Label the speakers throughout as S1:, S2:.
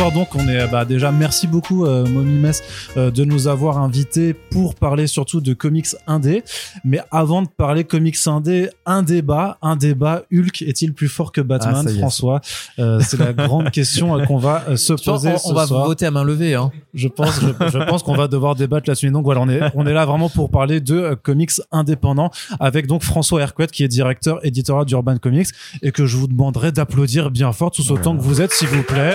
S1: soir donc on est bah, déjà merci beaucoup euh, Mommy Mess euh, de nous avoir invités pour parler surtout de comics indé. Mais avant de parler comics indé, un débat, un débat. Hulk est-il plus fort que Batman,
S2: Ah.
S1: François Euh, C'est la grande question euh, qu'on va se
S2: pense
S1: poser
S2: qu'on-
S1: ce
S2: on va
S1: soir.
S2: voter à main levée. Hein.
S1: Je pense, je, je pense qu'on va devoir débattre là-dessus. Donc voilà, on est, on est là vraiment pour parler de comics indépendants avec donc François Hercouet qui est directeur éditorial d'Urban Comics et que je vous demanderai d'applaudir bien fort tous autant que vous êtes, s'il vous plaît.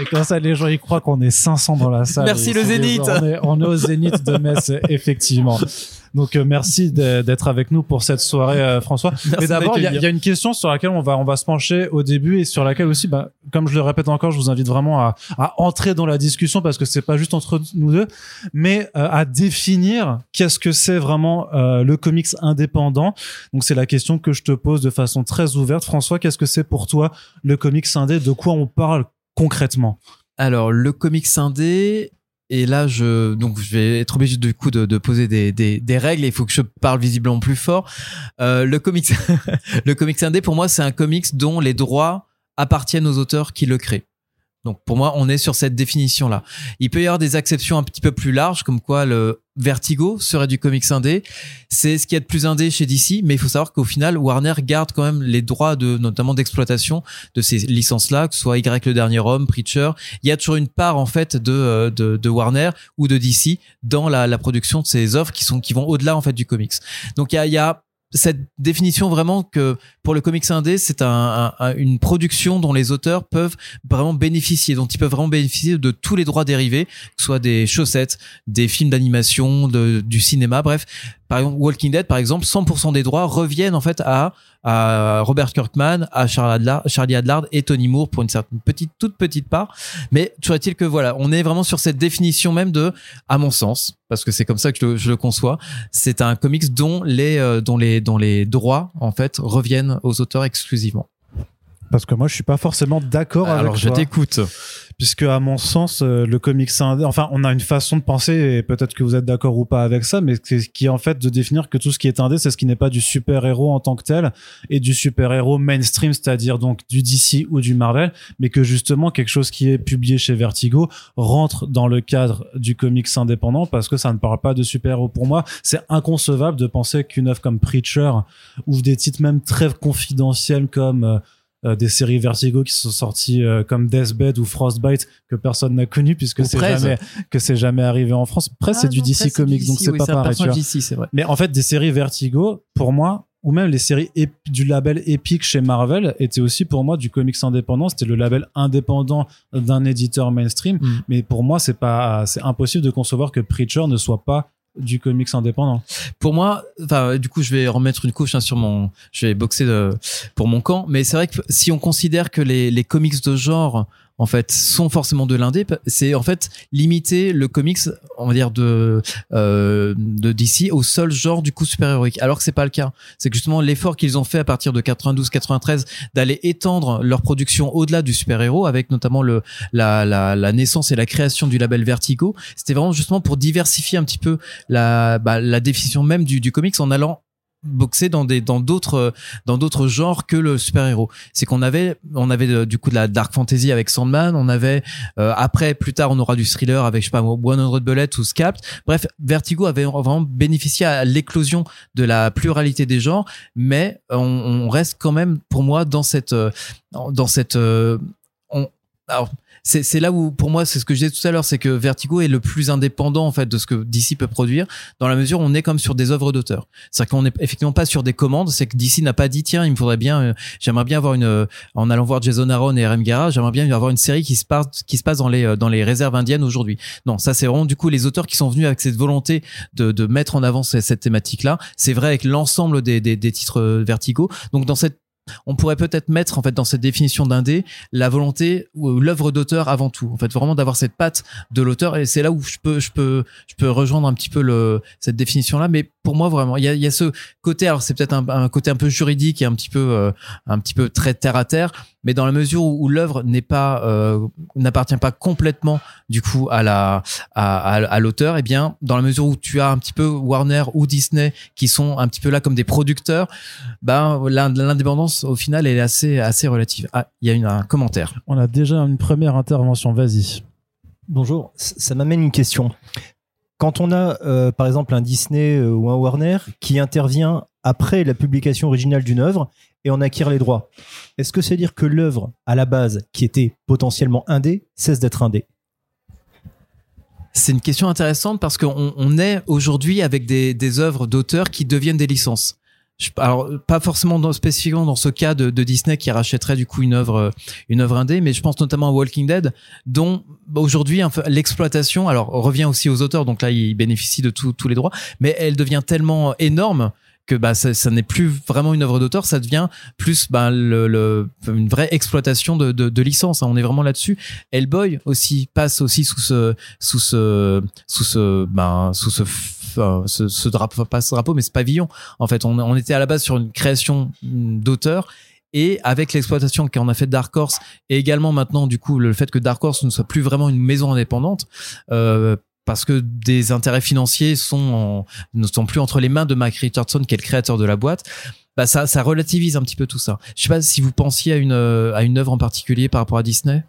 S1: Et comme ça, les gens y croient qu'on est 500 dans la salle.
S2: Merci le Zénith.
S1: On est, on est au Zénith de Metz, effectivement. Donc euh, merci d'être avec nous pour cette soirée, euh, François. Mais d'abord, il y, y a une question sur laquelle on va on va se pencher au début et sur laquelle aussi, bah, comme je le répète encore, je vous invite vraiment à, à entrer dans la discussion parce que c'est pas juste entre nous deux, mais euh, à définir qu'est-ce que c'est vraiment euh, le comics indépendant. Donc c'est la question que je te pose de façon très ouverte, François. Qu'est-ce que c'est pour toi le comics indé? De quoi on parle concrètement?
S2: Alors, le comics indé. Et là, je donc je vais être obligé du coup de, poser des, des, règles. Il faut que je parle visiblement plus fort. Euh, le comics, le comics indé pour moi, c'est un comics dont les droits appartiennent aux auteurs qui le créent. Donc pour moi, on est sur cette définition-là. Il peut y avoir des exceptions un petit peu plus larges, comme quoi le Vertigo serait du comics indé. C'est ce qui est de plus indé chez DC, mais il faut savoir qu'au final, Warner garde quand même les droits de, notamment d'exploitation de ces licences-là, que ce soit Y le dernier homme, Preacher. Il y a toujours une part en fait de, euh, de, de Warner ou de DC dans la, la production de ces offres qui sont qui vont au-delà en fait du comics. Donc il y a, il y a cette définition vraiment que pour le comics indé, c'est un, un- un- une production dont les auteurs peuvent vraiment bénéficier, dont ils peuvent vraiment bénéficier de tous les droits dérivés, que ce soit des chaussettes, des films d'animation, du cinéma, bref. Par exemple, Walking Dead, par exemple, 100% des droits reviennent en fait à, à Robert Kirkman, à Charlie Adlard, et Tony Moore pour une certaine petite, toute petite part. Mais toujours est-il que voilà, on est vraiment sur cette définition même de, à mon sens, parce que c'est comme ça que je le, je le conçois, c'est un comics dont les, euh, dont les, dont les droits en fait reviennent aux auteurs exclusivement.
S1: Parce que moi, je suis pas forcément d'accord avec
S2: Alors je t'écoute.
S1: puisque à mon sens euh, le comics indé enfin on a une façon de penser et peut-être que vous êtes d'accord ou pas avec ça mais qui est en fait de définir que tout ce qui est indé c'est ce qui n'est pas du super héros en tant que tel et du super héros mainstream c'est-à-dire donc du DC ou du Marvel mais que justement quelque chose qui est publié chez Vertigo rentre dans le cadre du comics indépendant parce que ça ne parle pas de super héros pour moi c'est inconcevable de penser qu'une œuvre comme Preacher ou des titres même très confidentiels comme euh, des séries Vertigo qui sont sorties euh, comme Deathbed ou Frostbite que personne n'a connu puisque c'est jamais que c'est jamais arrivé en France. Presse c'est du DC Comics donc c'est pas pareil. tu vois.
S2: DC, c'est vrai.
S1: Mais en fait des séries Vertigo pour moi ou même les séries du label Epic chez Marvel étaient aussi pour moi du comics indépendant, c'était le label indépendant d'un éditeur mainstream,
S2: Mm.
S1: mais pour moi c'est pas c'est impossible de concevoir que Preacher ne soit pas du comics indépendant.
S2: pour moi, du coup, je vais remettre une couche hein, sur mon, je vais boxer de- pour mon camp, mais c'est vrai que si on considère que les, les comics de genre, en fait, sont forcément de l'indé, c'est en fait limiter le comics, on va dire de euh, de DC au seul genre du coup super héroïque, alors que c'est pas le cas. C'est que justement l'effort qu'ils ont fait à partir de 92-93 d'aller étendre leur production au-delà du super héros, avec notamment le la, la la naissance et la création du label Vertigo, c'était vraiment justement pour diversifier un petit peu la, bah, la définition même du, du comics en allant boxer dans des dans d'autres euh, dans d'autres genres que le super héros c'est qu'on avait on avait euh, du coup de la dark fantasy avec Sandman on avait euh, après plus tard on aura du thriller avec je sais pas moi, 100 Bullets ou Scapt. Bref Vertigo avait vraiment bénéficié à l'éclosion de la pluralité des genres mais on, reste quand même pour moi dans cette dans cette alors, c'est là où pour moi c'est ce que je disais tout à l'heure c'est que Vertigo est le plus indépendant en fait de ce que DC peut produire dans la mesure où on est comme sur des œuvres d'auteur. C'est-à-dire qu'on n'est effectivement pas sur des commandes c'est que DC n'a pas dit tiens il me faudrait bien euh, j'aimerais bien avoir une euh, en allant voir Jason Aaron et RM Gara j'aimerais bien avoir une série qui se passe qui se passe dans les euh, dans les réserves indiennes aujourd'hui. Non ça c'est vraiment du coup les auteurs qui sont venus avec cette volonté de, de mettre en avant cette, cette thématique là c'est vrai avec l'ensemble des, des, des titres euh, Vertigo. Donc dans cette on pourrait peut-être mettre en fait dans cette définition d'indé la volonté ou l'œuvre d'auteur avant tout. En fait vraiment d'avoir cette patte de l'auteur. Et c'est là où je peux je peux je peux rejoindre un petit peu le cette définition là mais pour moi vraiment il y a, il y a ce côté alors c'est peut-être un, un, côté un peu juridique et un petit peu euh, un petit peu très terre à terre mais dans la mesure où, où l'œuvre n'est pas euh, n'appartient pas complètement du coup à la à, à, à l'auteur et eh bien dans la mesure où tu as un petit peu Warner ou Disney qui sont un petit peu là comme des producteurs ben l'indépendance au final elle est assez assez relative. Ah il y a une, un commentaire.
S1: On a déjà une première intervention. Vas-y.
S3: Bonjour. Ça m'amène une question quand on a, euh, par exemple, un Disney euh, ou un Warner qui intervient après la publication originale d'une œuvre et on acquiert les droits, est-ce que c'est dire que l'œuvre, à la base, qui était potentiellement indé, cesse d'être indé?
S2: C'est une question intéressante parce qu'on on est aujourd'hui avec des œuvres d'auteurs qui deviennent des licences alors pas forcément spécifiquement dans ce cas de, Disney qui rachèterait du coup une œuvre euh, une œuvre indé mais je pense notamment à Walking Dead dont bah, aujourd'hui l'exploitation alors revient aussi aux auteurs donc là ils bénéficient de tous les droits mais elle devient tellement énorme que bah ça, ça n'est plus vraiment une œuvre d'auteur, ça devient plus bah, le, le, une vraie exploitation de, de, de licence. Hein. On est vraiment là-dessus. Hellboy aussi passe aussi sous ce sous ce sous ce ben sous ce ce, ce drapeau pas ce drapeau mais ce pavillon. En fait, on, était à la base sur une création d'auteur. Et avec l'exploitation qu'on a fait de Dark Horse et également maintenant du coup le fait que Dark Horse ne soit plus vraiment une maison indépendante euh, parce que des intérêts financiers sont ne sont plus entre les mains de Mike Richardson qui est le créateur de la boîte bah ça ça relativise un petit peu tout ça. Je sais pas si vous pensiez à une à une œuvre en particulier par rapport à Disney?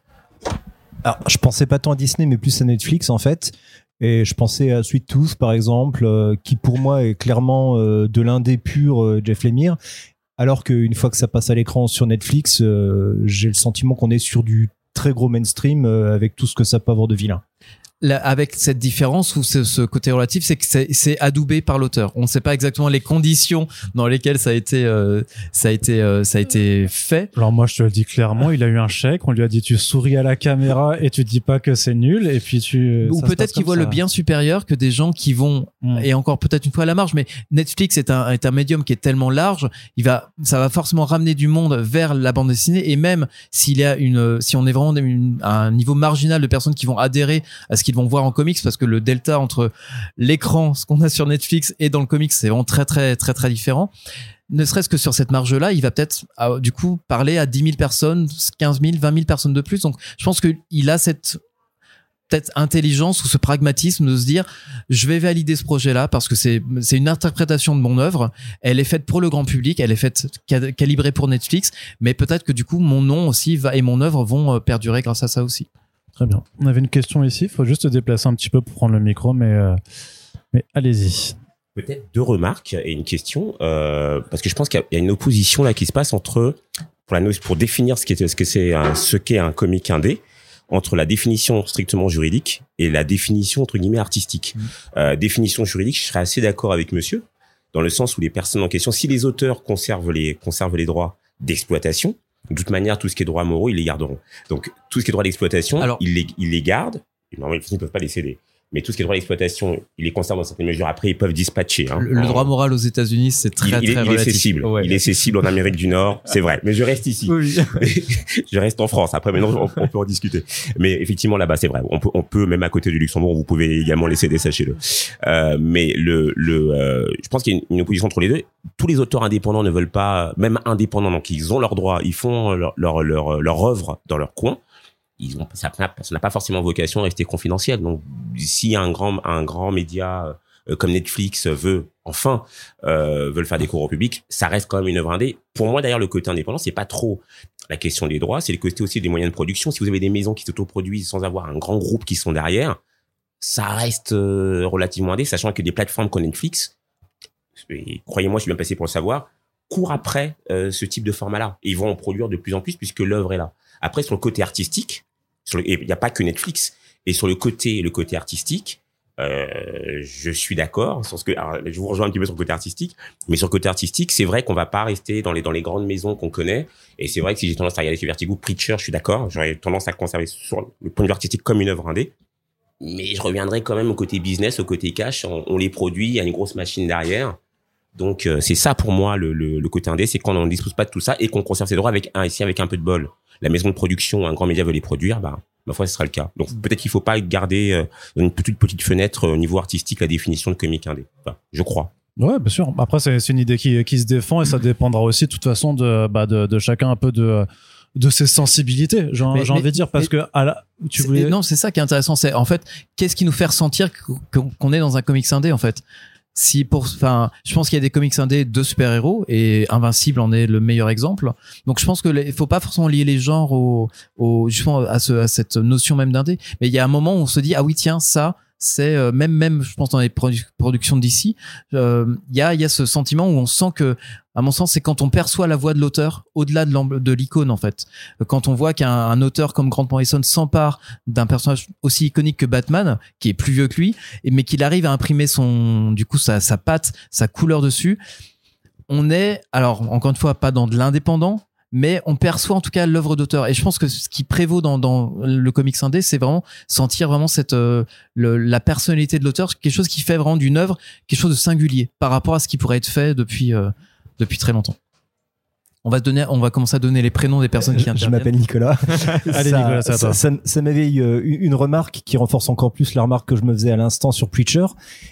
S3: Alors je pensais pas tant à Disney mais plus à Netflix en fait et je pensais à Sweet Tooth par exemple euh, qui pour moi est clairement euh, de l'indé pur euh, Jeff Lemire. Alors qu'une fois que ça passe à l'écran sur Netflix j'ai le sentiment qu'on est sur du très gros mainstream avec tout ce que ça peut avoir de vilain
S2: avec cette différence ou ce, ce côté relatif, c'est que c'est adoubé par l'auteur. On ne sait pas exactement les conditions dans lesquelles ça a été, euh, ça a été, euh, ça a été fait.
S1: Alors moi, je te le dis clairement, il a eu un chèque. On lui a dit tu souris à la caméra et tu dis pas que c'est nul. Et puis tu.
S2: Ou peut-être qu'il voit le bien supérieur que des gens qui vont mm. et encore peut-être une fois à la marge. Mais Netflix est un est un médium qui est tellement large, il va, ça va forcément ramener du monde vers la bande dessinée. Et même s'il y a une, si on est vraiment à un niveau marginal de personnes qui vont adhérer à ce qui vont voir en comics parce que le delta entre l'écran, ce qu'on a sur Netflix et dans le comics, c'est vraiment très très très très différent. Ne serait-ce que sur cette marge-là, il va peut-être ah, du coup parler à 10 000 personnes, 15 000, 20 000 personnes de plus. Donc je pense qu'il a cette peut-être intelligence ou ce pragmatisme de se dire je vais valider ce projet là parce que c'est c'est une interprétation de mon œuvre elle est faite pour le grand public elle est faite calibrée pour Netflix mais peut-être que du coup mon nom aussi va et mon œuvre vont euh, perdurer grâce à ça aussi
S1: Très bien. On avait une question ici. Il faut juste se déplacer un petit peu pour prendre le micro, mais, euh, mais allez-y.
S4: Peut-être deux remarques et une question, euh, parce que je pense qu'il y a une opposition là qui se passe entre pour la pour définir ce qu'est ce que c'est ce qu'est un comic indé entre la définition strictement juridique et la définition entre guillemets artistique. Mmh. Euh, définition juridique, je serais assez d'accord avec monsieur dans le sens où les personnes en question, si les auteurs conservent les conservent les droits d'exploitation, de toute manière, tout ce qui est droit moraux, ils les garderont. Donc, tout ce qui est droit d'exploitation, ils les, ils les gardent. Normalement, ils ne peuvent pas les céder mais tout ce qui est droit d'exploitation, il les conserve dans certaines mesures. Après, ils peuvent dispatcher. Hein.
S2: Le, droit moral aux États-Unis, c'est très,
S4: il,
S2: très
S4: il,
S2: il est
S4: cessible. Il est cessible en Amérique du Nord, c'est vrai. Mais je reste ici. Oui. je reste en France. Après, maintenant, on, peut en discuter. Mais effectivement, là-bas, c'est vrai. On peut, on peut même à côté du Luxembourg, vous pouvez également les céder, sachez-le. Euh, mais le, le, euh, je pense qu'il y a une, opposition entre les deux. Tous les auteurs indépendants ne veulent pas, même indépendants, donc ils ont leurs droits, ils font leur, leur, leur, leur œuvre dans leur coin ils ont, ça n'a pas forcément vocation à rester confidentiel. Donc, si un grand, un grand média euh, comme Netflix veut enfin euh, veut le faire découvrir au public, ça reste quand même une œuvre indé. Pour moi, d'ailleurs, le côté indépendant, c'est pas trop la question des droits, c'est le côté aussi des moyens de production. Si vous avez des maisons qui s'autoproduisent sans avoir un grand groupe qui sont derrière, ça reste euh, relativement indé, sachant que des plateformes comme Netflix, croyez-moi, je suis bien passé pour le savoir, courent après ce type de format-là. Ils vont en produire de plus en plus puisque l'œuvre est là. Après, sur le côté artistique, il n'y a pas que Netflix. Et sur le côté, le côté artistique, euh, je suis d'accord. Que, je vous rejoins un petit peu sur le côté artistique, mais sur le côté artistique, c'est vrai qu'on va pas rester dans les dans les grandes maisons qu'on connaît. Et c'est vrai que si j'ai tendance à regarder sur Vertigo, Preacher, je suis d'accord. J'aurais tendance à conserver sur le point de vue artistique comme une œuvre indé. Mais je reviendrai quand même au côté business, au côté cash. On, les produit, il y a une grosse machine derrière. Donc euh, c'est ça pour moi le, le, le côté indé, c'est qu'on ne dispose pas de tout ça et qu'on conserve ses droits avec un ici avec un peu de bol la maison de production, un grand média veut les produire, bah, ma foi, ce sera le cas. Donc peut-être qu'il faut pas garder euh, une petite petite fenêtre au niveau artistique la définition de comique indé. Enfin, je crois.
S1: Ouais, bien sûr. Après, c'est une idée qui, qui se défend et ça dépendra aussi, de toute façon, de, bah, de, de chacun un peu de, de ses sensibilités, j'ai envie de dire, parce
S2: mais-
S1: que à la, tu voulais.
S2: Non, c'est ça qui est intéressant. C'est en fait, qu'est-ce qui nous fait ressentir qu'on qu'on est dans un comics indé en fait? Si pour, enfin, je pense qu'il y a des comics indés de super-héros et Invincible en est le meilleur exemple. Donc je pense que les, faut pas forcément lier les genres au, au justement à, ce, à cette notion même d'indé. Mais il y a un moment où on se dit ah oui tiens ça c'est euh, même même je pense dans les produ- productions d'ici euh, il y a il y a ce sentiment où on sent que à mon sens c'est quand on perçoit la voix de l'auteur au-delà de l'icône en fait. Quand on voit qu'un un auteur comme Grant Morrison s'empare d'un personnage aussi iconique que Batman, qui est plus vieux que lui, mais qu'il arrive à imprimer son, du coup, sa, sa patte, sa couleur dessus, on est, alors, encore une fois, pas dans de l'indépendant, mais on perçoit en tout cas l'œuvre d'auteur. Et je pense que ce qui prévaut dans, dans le comics indé, c'est vraiment sentir vraiment cette, euh, le- la personnalité de l'auteur, quelque chose qui fait vraiment d'une œuvre quelque chose de singulier par rapport à ce qui pourrait être fait depuis, euh, depuis très longtemps. On va, donner, on va commencer à donner les prénoms des personnes qui
S3: Je
S2: interviennent.
S3: m'appelle Nicolas.
S1: Allez,
S3: ça,
S1: Nicolas, c'est à
S3: ça,
S1: toi.
S3: ça- ça m'éveille euh, une une remarque qui renforce encore plus la remarque que je me faisais à l'instant sur Preacher.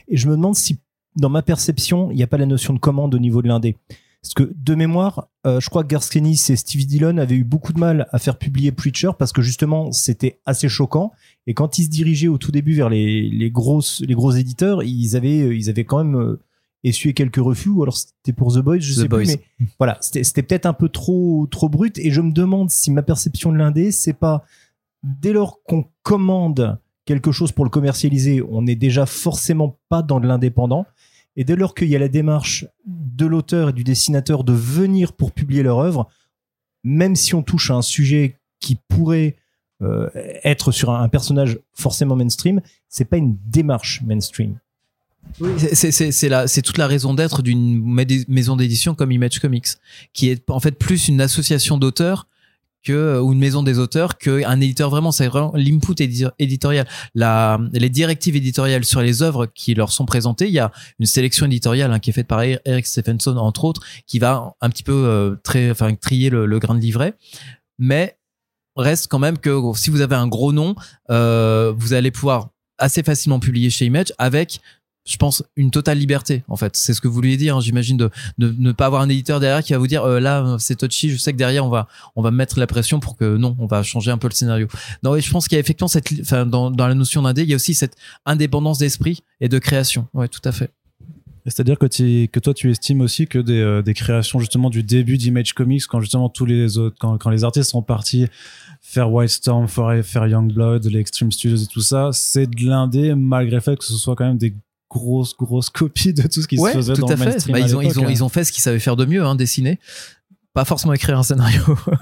S3: Et je me demande si, dans ma perception, il n'y a pas la notion de commande au niveau de l'indé. Parce que, de mémoire, euh, je crois que Garth Ennis et Steve Dillon avaient eu beaucoup de mal à faire publier Preacher parce que justement, c'était assez choquant. Et quand ils se dirigeaient au tout début vers les, les, grosses, les gros éditeurs, ils avaient, euh, ils avaient quand même euh, essuyé quelques refus. Ou alors c'était pour The Boys, je
S2: The
S3: sais
S2: Boys.
S3: plus. Mais voilà, c'était c'était peut-être un peu trop, trop brut. Et je me demande si ma perception de l'indé, c'est pas dès lors qu'on commande quelque chose pour le commercialiser, on n'est déjà forcément pas dans de l'indépendant. Et dès lors qu'il y a la démarche de l'auteur et du dessinateur de venir pour publier leur œuvre, même si on touche à un sujet qui pourrait euh, être sur un, personnage forcément mainstream, c'est pas une démarche mainstream.
S2: Oui, c'est- toute la raison d'être d'une maison d'édition comme Image Comics, qui est en fait plus une association d'auteurs que ou une maison des auteurs qu'un éditeur vraiment. C'est vraiment l'input édi- éditorial, la les directives éditoriales sur les œuvres qui leur sont présentées. Il y a une sélection éditoriale hein, qui est faite par Eric Stephenson entre autres, qui va un petit peu euh, très enfin trier le, le grain de livret, mais reste quand même que si vous avez un gros nom, euh, vous allez pouvoir assez facilement publier chez Image avec je pense une totale liberté en fait. C'est ce que vous vouliez dire hein, j'imagine de, de ne pas avoir un éditeur derrière qui va vous dire euh, là c'est touchy je sais que derrière on va on va mettre la pression pour que non on va changer un peu le scénario. Non et je pense qu'il y a effectivement cette enfin dans, dans la notion d'indé il y a aussi cette indépendance d'esprit et de création. Ouais tout à fait.
S1: C'est-à-dire que, tu- que toi, tu estimes aussi que des, euh, des créations justement du début d'Image Comics, quand justement tous les autres, quand, quand les artistes sont partis faire White Storm, faire, faire Youngblood, les Extreme Studios et tout ça, c'est de l'indé malgré le fait que ce soit quand même des grosses, grosses copies de tout ce qui
S2: ouais
S1: se faisait
S2: tout
S1: dans
S2: à
S1: le
S2: fait. Bah,
S1: à
S2: ils ont ils ont
S1: hein.
S2: ils ont fait ce qu'ils savaient faire de mieux hein, dessiner. Pas forcément écrire un scénario.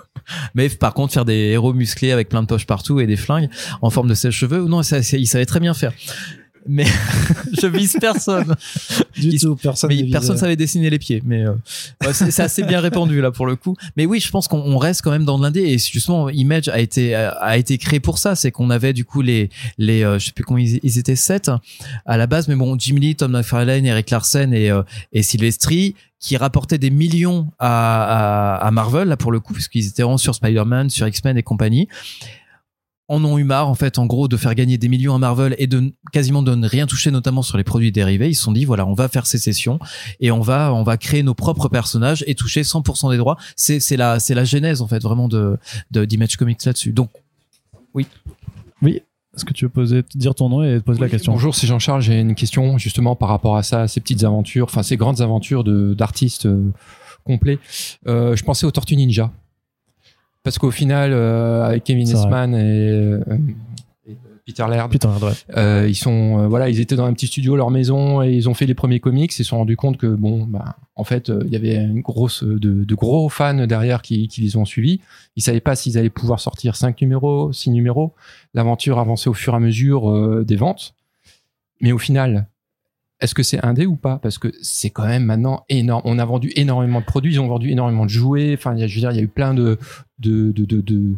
S2: Mais par contre faire des héros musclés avec plein de poches partout et des flingues en forme de sèche-cheveux. Non ça, ça- ils savaient très bien faire mais je vise personne.
S1: Du
S2: ils-
S1: tout, personne
S2: mais personne
S1: visé.
S2: savait dessiner les pieds mais euh, c'est assez bien répandu là pour le coup. Mais oui je pense qu'on on reste quand même dans l'indé et justement Image a été a été créé pour ça. C'est qu'on avait du coup les les euh, je sais plus combien ils, ils étaient sept à la base mais bon Jim Lee Tom McFarlane Eric Larsen et euh, et Silvestri qui rapportaient des millions à, à, à Marvel là pour le coup puisqu'ils étaient vraiment sur Spider-Man sur X-Men et compagnie en ont eu marre en fait en gros de faire gagner des millions à Marvel et de quasiment de ne rien toucher notamment sur les produits dérivés ils se sont dit voilà on va faire sécession et on va on va créer nos propres personnages et toucher 100% des droits c'est c'est la c'est la genèse en fait vraiment de de d'Image Comics là-dessus donc
S1: Oui. Est-ce que tu veux poser, dire ton nom et poser la question?
S5: Bonjour, c'est Jean-Charles. J'ai une question justement par rapport à ça, ces petites aventures, enfin ces grandes aventures de d'artistes euh, complets. Euh, je pensais aux Tortues Ninja. Parce qu'au final, euh, avec Kevin. Eastman et, euh, et Peter Laird,
S1: ouais.
S5: euh, ils sont euh, voilà, ils étaient dans un petit studio, leur maison, et ils ont fait les premiers comics. Ils se sont rendus compte que bon, bah, en fait, euh, il y avait une grosse de, de gros fans derrière qui, qui les ont suivis. Ils savaient pas s'ils allaient pouvoir sortir cinq numéros, six numéros. L'aventure avançait au fur et à mesure euh, des ventes. Mais au final, est-ce que c'est indé ou pas? Parce que c'est quand même maintenant énorme. On a vendu énormément de produits, ils ont vendu énormément de jouets. Enfin, je veux dire, il y a eu plein de de de de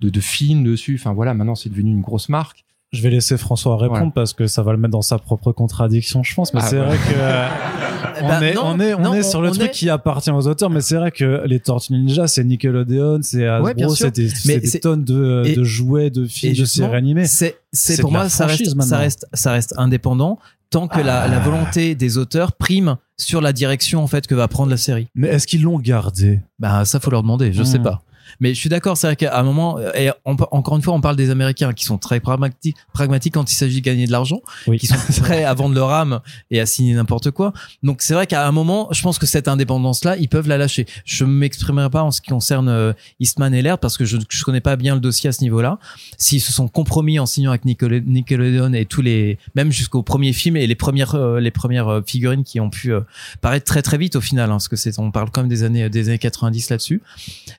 S5: de, films dessus. Enfin voilà, maintenant c'est devenu une grosse marque.
S1: Je vais laisser François répondre
S5: Voilà.
S1: parce que ça va le mettre dans sa propre contradiction, je pense. Mais
S5: Ah,
S1: c'est vrai que. euh, on,
S2: bah,
S1: est,
S2: non,
S1: on est, on
S2: non,
S1: est sur le truc
S2: est-
S1: qui appartient aux auteurs, mais c'est vrai que les Tortues Ninja, c'est Nickelodeon, c'est Hasbro, c'est des, tonnes de,
S2: et-
S1: de jouets, de films, de séries animées.
S2: C'est, pour moi, ça reste,
S1: maintenant.
S2: ça reste, ça reste indépendant tant que la, la volonté des auteurs prime sur la direction en fait que va prendre la série.
S1: Mais est-ce qu'ils l'ont gardé?
S2: Bah ça faut leur demander, je
S1: Hmm.
S2: sais pas. Mais je suis d'accord, c'est vrai qu'à un moment, et on encore une fois, on parle des Américains qui sont très pragmatiques, pragmatiques quand il s'agit de gagner de l'argent,
S1: Oui.
S2: qui sont prêts à vendre leur âme et à signer n'importe quoi. Donc c'est vrai qu'à un moment, je pense que cette indépendance-là, ils peuvent la lâcher. Je m'exprimerai pas en ce qui concerne euh, Eastman et Laird parce que je, je connais pas bien le dossier à ce niveau-là. S'ils se sont compromis en signant avec Nickelodeon et tous les, même jusqu'au premier film et les premières, euh, les premières euh, figurines qui ont pu paraître très très vite au final, hein, parce que c'est, on parle quand même des années, des années 90 là-dessus.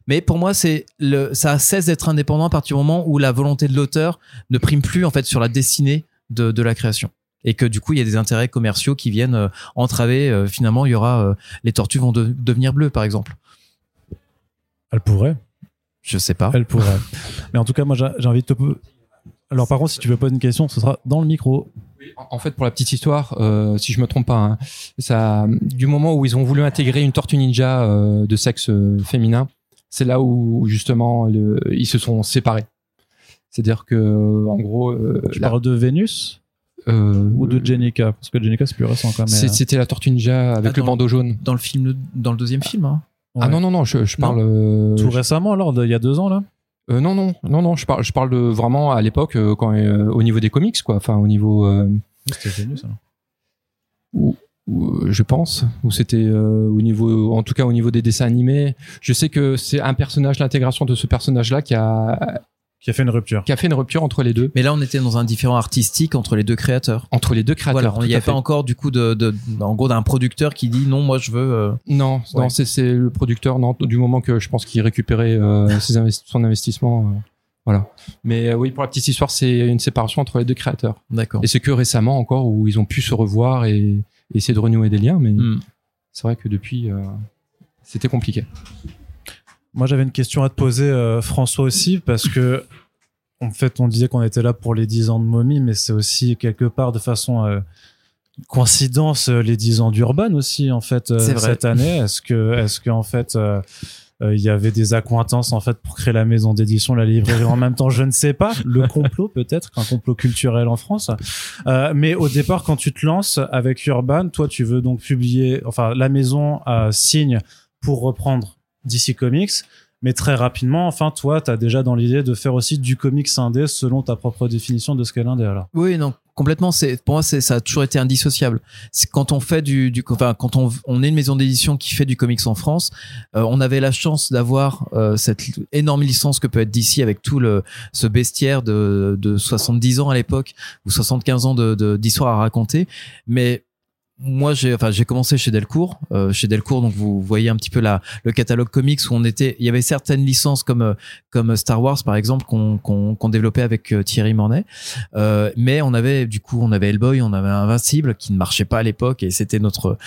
S2: Mais pour moi, c'est le, ça cesse d'être indépendant à partir du moment où la volonté de l'auteur ne prime plus en fait sur la destinée de, de la création. Et que du coup, il y a des intérêts commerciaux qui viennent euh, entraver. euh, finalement, il y aura euh, les tortues vont de- devenir bleues, par exemple.
S1: Elle pourrait.
S2: Je sais pas.
S1: Elle pourrait. Mais en tout cas, moi, j'ai j'ai envie de te. po- Alors, par contre, si tu veux poser une question, ce sera dans le micro.
S5: En- fait, pour la petite histoire, euh, si je me trompe pas, hein, ça, du moment où ils ont voulu intégrer une tortue ninja euh, de sexe euh, féminin, c'est là où justement le, ils se sont séparés. C'est-à-dire que, en gros, euh,
S1: Tu
S5: la-
S1: parles de Vénus
S5: euh,
S1: ou de Jenica? Parce que Jenica, c'est plus récent quand même.
S5: c'est- c'était la tortue ninja avec
S2: Ah,
S5: le bandeau jaune.
S2: Dans le film, dans le deuxième film. hein.
S1: Ouais.
S5: Ah non non non, je, je
S2: Non.
S5: parle. euh,
S1: Tout
S5: je-
S1: récemment, alors, il y a deux ans, là?
S5: Euh, non non non non, je parle je parle de vraiment à l'époque euh, quand euh, au niveau des comics quoi, enfin au niveau euh,
S1: C'était Vénus, alors.
S5: euh, je pense, où c'était euh, au niveau, en tout cas au niveau des dessins animés. Je sais que c'est un personnage, l'intégration de ce personnage-là qui a,
S1: Qui a fait une rupture.
S5: qui a fait une rupture entre les deux,
S2: Mais là, on était dans un différent artistique entre les deux créateurs.
S5: entre les deux créateurs.
S2: Voilà, il n'y a pas encore du coup de, de, en gros d'un producteur qui dit non, moi je veux. euh,
S5: Non, non,
S2: Ouais.
S5: c'est c'est le producteur. Non, du moment que je pense qu'il récupérait euh, ses investi- son investissement, euh, voilà. Mais euh, oui, pour la petite histoire, c'est une séparation entre les deux créateurs.
S2: D'accord.
S5: Et c'est que récemment encore où ils ont pu se revoir et essayer de renouer des liens, mais
S2: Hmm.
S5: c'est vrai que depuis, euh, c'était compliqué.
S1: Moi, j'avais une question à te poser, euh, François aussi, parce que, en fait, on disait qu'on était là pour les 10 ans de Mommy, mais c'est aussi quelque part de façon euh, coïncidence les 10 ans d'Urban aussi, en fait, euh, cette année. Est-ce que, est-ce que, en fait, il y avait des accointances en fait pour créer la maison d'édition, la librairie en même temps, je ne sais pas. Le complot peut-être, un complot culturel en France. Euh, mais au départ, quand tu te lances avec Urban, toi, tu veux donc publier, enfin, la maison euh, signe pour reprendre DC Comics. Mais très rapidement, enfin, toi, tu as déjà dans l'idée de faire aussi du comics indé selon ta propre définition de ce qu'est l'indé, alors.
S2: Oui, non, complètement. C'est pour moi, c'est ça a toujours été indissociable. Quand on fait du, du enfin, quand on, on est une maison d'édition qui fait du comics en France, euh, on avait la chance d'avoir euh, cette énorme licence que peut être DC avec tout le ce bestiaire de, de 70 ans à l'époque ou 75 ans de de- d'histoire à raconter. Mais moi, j'ai enfin j'ai commencé chez Delcourt, euh, chez Delcourt, donc vous voyez un petit peu la le catalogue comics où on était, il y avait certaines licences comme euh, comme Star Wars par exemple qu'on qu'on qu'on développait avec euh, Thierry Mornay. Euh, mais on avait du coup on avait Hellboy, on avait Invincible qui ne marchait pas à l'époque et c'était notre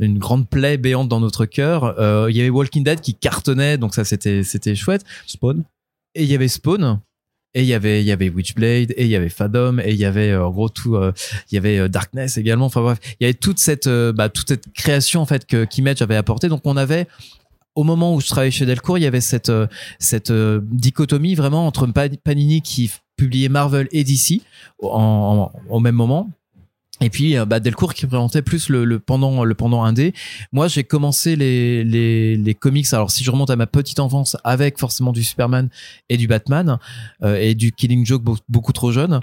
S2: une grande plaie béante dans notre cœur. Euh, il y avait Walking Dead qui cartonnait donc ça c'était c'était chouette.
S1: Spawn.
S2: Et il y avait Spawn. Et il y avait il y avait Witchblade et il y avait Fathom et il y avait euh, en gros tout euh, il y avait euh, Darkness également enfin bref il y avait toute cette bah, toute cette création en fait que qu'Image avait apporté donc on avait au moment où je travaillais chez Delcourt, il y avait cette cette dichotomie vraiment entre Pa- Panini qui publiait Marvel et DC en, en- au même moment. Et puis euh, bah, Delcourt qui présentait plus le, le pendant le pendant indé. Moi, j'ai commencé les, les les comics. Alors si je remonte à ma petite enfance avec forcément du Superman et du Batman euh, et du Killing Joke beau- beaucoup trop jeune.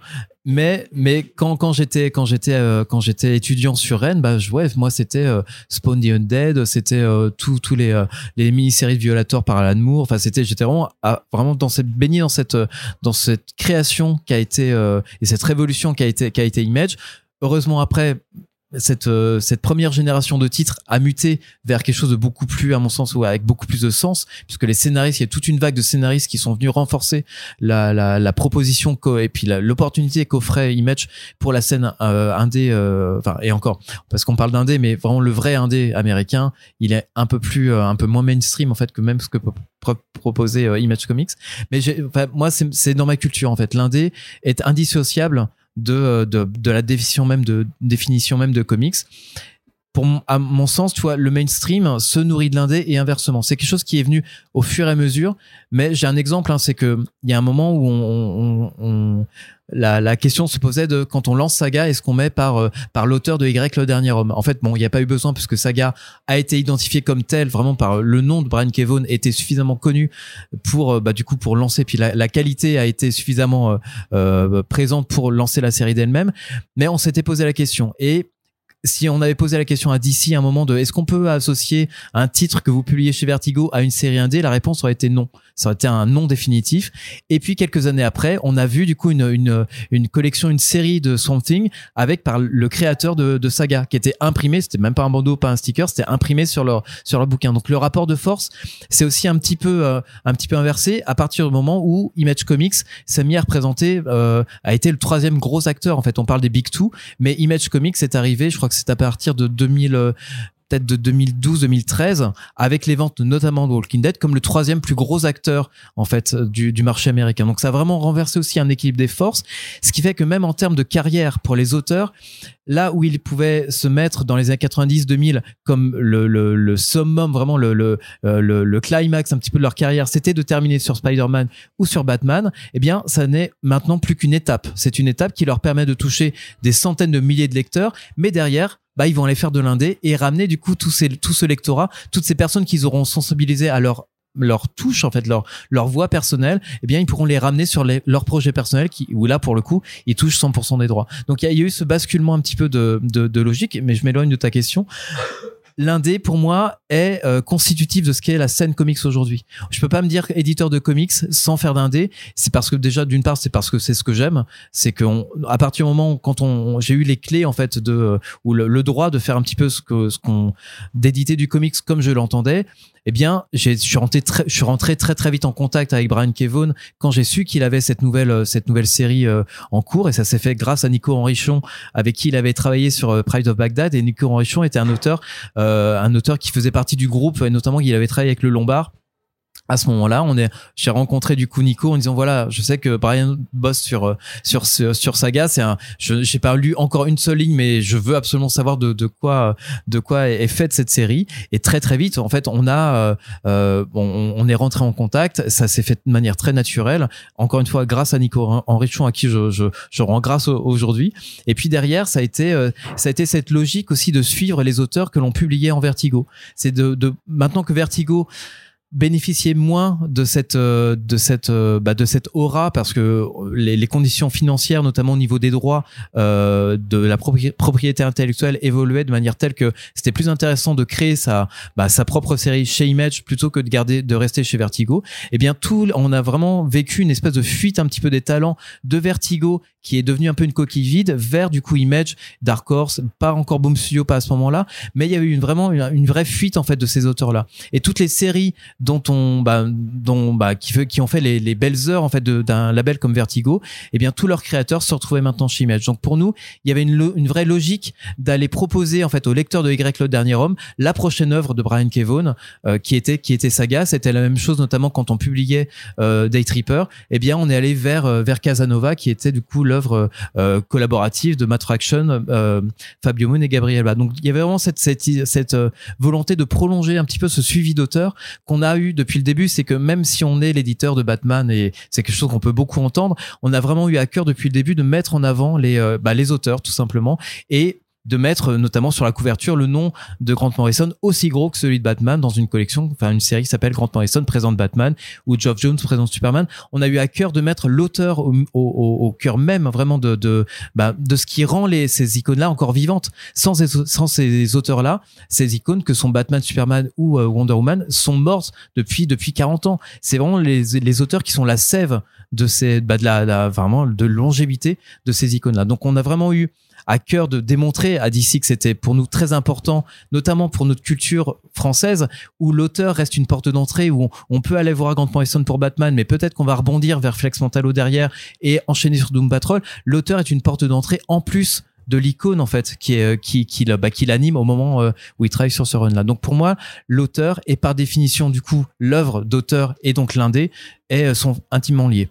S2: Mais mais quand quand j'étais quand j'étais euh, quand j'étais étudiant sur Rennes, bah ouais moi c'était euh, Spawn the Undead, c'était euh, tous tous les euh, les mini-séries de Violator par Alan Moore. Enfin, c'était, j'étais vraiment, à- vraiment dans cette baigné dans cette, dans cette création qui a été et cette révolution qui a été, qui a été Image. Heureusement après. Cette, euh, cette première génération de titres a muté vers quelque chose de beaucoup plus, à mon sens, ou avec beaucoup plus de sens, puisque les scénaristes, il y a toute une vague de scénaristes qui sont venus renforcer la, la, la proposition et puis l'opportunité qu'offrait Image pour la scène euh, indé, euh, enfin et encore, parce qu'on parle d'indé, mais vraiment le vrai indé américain, il est un peu plus euh, un peu moins mainstream en fait que même ce que peut pro- proposer euh, Image Comics mais moi c'est dans ma culture en fait l'indé est indissociable de, euh, de de la définition même de définition même de comics pour à mon sens, tu vois, le mainstream se nourrit de l'indé et inversement. C'est quelque chose qui est venu au fur et à mesure. Mais j'ai un exemple, hein, c'est que il y a un moment où on la, la, question se posait de quand on lance Saga, est-ce qu'on met par euh, par l'auteur de Y le dernier homme? En fait, bon, il n'y a pas eu besoin puisque Saga a été identifié comme tel, vraiment par le nom de Brian Kevon était suffisamment connu pour euh, bah du coup pour lancer. Puis la, la qualité a été suffisamment euh, euh présente pour lancer la série d'elle-même. Mais on s'était posé la question et si on avait posé la question à DC à un moment de est-ce qu'on peut associer un titre que vous publiez chez Vertigo à une série indé, la réponse aurait été non. Ça aurait été un non définitif. Et puis quelques années après, on a vu du coup une, une, une collection, une série de Swamp Thing avec par le créateur de, de Saga qui était imprimé, c'était même pas un bandeau, pas un sticker, c'était imprimé sur leur sur leur bouquin. Donc le rapport de force, c'est aussi un petit peu euh, un petit peu inversé à partir du moment où Image Comics s'est mis à représenter, euh, a été le troisième gros acteur. En fait, on parle des Big Two, mais Image Comics est arrivé, je que c'est à partir de 2000 peut-être de 2012-2013 avec les ventes notamment de Walking Dead comme le troisième plus gros acteur en fait du, marché américain. Donc ça a vraiment renversé aussi un équilibre des forces, ce qui fait que même en termes de carrière pour les auteurs, là où ils pouvaient se mettre dans les années 90-2000 comme le, le, le, summum, vraiment le, le, le, le climax un petit peu de leur carrière, c'était de terminer sur Spider-Man ou sur Batman, eh bien ça n'est maintenant plus qu'une étape. C'est une étape qui leur permet de toucher des centaines de milliers de lecteurs, mais derrière bah ils vont aller faire de l'indé et ramener du coup tout, ce lectorat, toutes ces personnes qu'ils auront sensibilisées à leur leur touche en fait leur leur voix personnelle eh bien ils pourront les ramener sur les, leur projet personnel qui où là pour le coup ils touchent 100% des droits. Donc il y, y, a eu ce basculement un petit peu de, de, de logique mais je m'éloigne de ta question l'indé pour moi est euh, constitutif de ce qu'est la scène comics aujourd'hui. Je peux pas me dire éditeur de comics sans faire d'indé. C'est parce que déjà d'une part c'est parce que c'est ce que j'aime, c'est que à partir du moment où quand on j'ai eu les clés en fait de ou le, le, droit de faire un petit peu ce que ce qu'on d'éditer du comics comme je l'entendais, eh bien, je suis rentré très, je suis rentré très très vite en contact avec Brian Kevon quand j'ai su qu'il avait cette nouvelle euh, cette nouvelle série euh, en cours. Et ça s'est fait grâce à Nico Henrichon avec qui il avait travaillé sur euh, Pride of Baghdad. Et Nico Henrichon était un auteur un auteur qui faisait partie du groupe et notamment il avait travaillé avec le Lombard à ce moment-là, on est, j'ai rencontré du coup Nico en disant voilà, je sais que Brian bosse sur sur sur, Saga, c'est un, j'ai pas lu encore une seule ligne, mais je veux absolument savoir de, de quoi de quoi est faite cette série. Et très très vite, en fait, on a, euh, on, on, est rentré en contact, ça s'est fait de manière très naturelle. Encore une fois, grâce à Nico Henrichon à qui je je, je rends grâce aujourd'hui. Et puis derrière, ça a été euh, ça a été cette logique aussi de suivre les auteurs que l'on publiait en Vertigo. C'est de, de maintenant que Vertigo bénéficier moins de cette euh, de cette euh, bah, de cette aura parce que les, les, conditions financières notamment au niveau des droits euh, de la propriété intellectuelle évoluaient de manière telle que c'était plus intéressant de créer sa bah, sa propre série chez Image plutôt que de garder de rester chez Vertigo. Et eh bien tout on a vraiment vécu une espèce de fuite un petit peu des talents de Vertigo qui est devenu un peu une coquille vide. Vers du coup Image Dark Horse pas encore Boom Studio pas à ce moment-là mais il y a eu une, vraiment une, vraie fuite en fait de ces auteurs là et toutes les séries dont on bah, dont bah, qui, qui ont fait les, les belles heures en fait d'un label comme Vertigo eh bien tous leurs créateurs se retrouvaient maintenant chez Image. Donc pour nous il y avait une, vraie logique d'aller proposer en fait au lecteur de Y le dernier homme la prochaine œuvre de Brian Kevon euh, qui était qui était Saga. C'était la même chose notamment quand on publiait euh, Day Tripper eh bien on est allé vers euh, vers Casanova qui était du coup euh, collaborative de Matt Fraction euh, Fabio Moon et Gabriel donc il y avait vraiment cette cette, cette volonté de prolonger un petit peu ce suivi d'auteur qu'on a eu depuis le début, c'est que même si on est l'éditeur de Batman et c'est quelque chose qu'on peut beaucoup entendre, on a vraiment eu à cœur depuis le début de mettre en avant les, euh, bah, les auteurs tout simplement. Et de mettre euh, notamment sur la couverture le nom de Grant Morrison aussi gros que celui de Batman dans une collection, enfin une série qui s'appelle Grant Morrison présente Batman ou Geoff Jones présente Superman. On a eu à cœur de mettre l'auteur au, cœur même vraiment de de, bah, de ce qui rend les, ces icônes-là encore vivantes. Sans, ces auteurs-là, ces icônes que sont Batman, Superman ou euh, Wonder Woman sont mortes depuis depuis 40 ans. C'est vraiment les, les auteurs qui sont la sève de ces bah, de la, la vraiment de longévité de ces icônes-là. Donc on a vraiment eu à cœur de démontrer à DC que c'était pour nous très important, notamment pour notre culture française, où l'auteur reste une porte d'entrée, où on, peut aller voir Grant Morrison pour Batman, mais peut-être qu'on va rebondir vers Flex Mentalo derrière et enchaîner sur Doom Patrol. L'auteur est une porte d'entrée en plus de l'icône en fait qui est qui qui bah, qui l'anime au moment euh, où il travaille sur ce run là. Donc pour moi, l'auteur est par définition du coup l'œuvre d'auteur et donc l'indé et euh, sont intimement liés.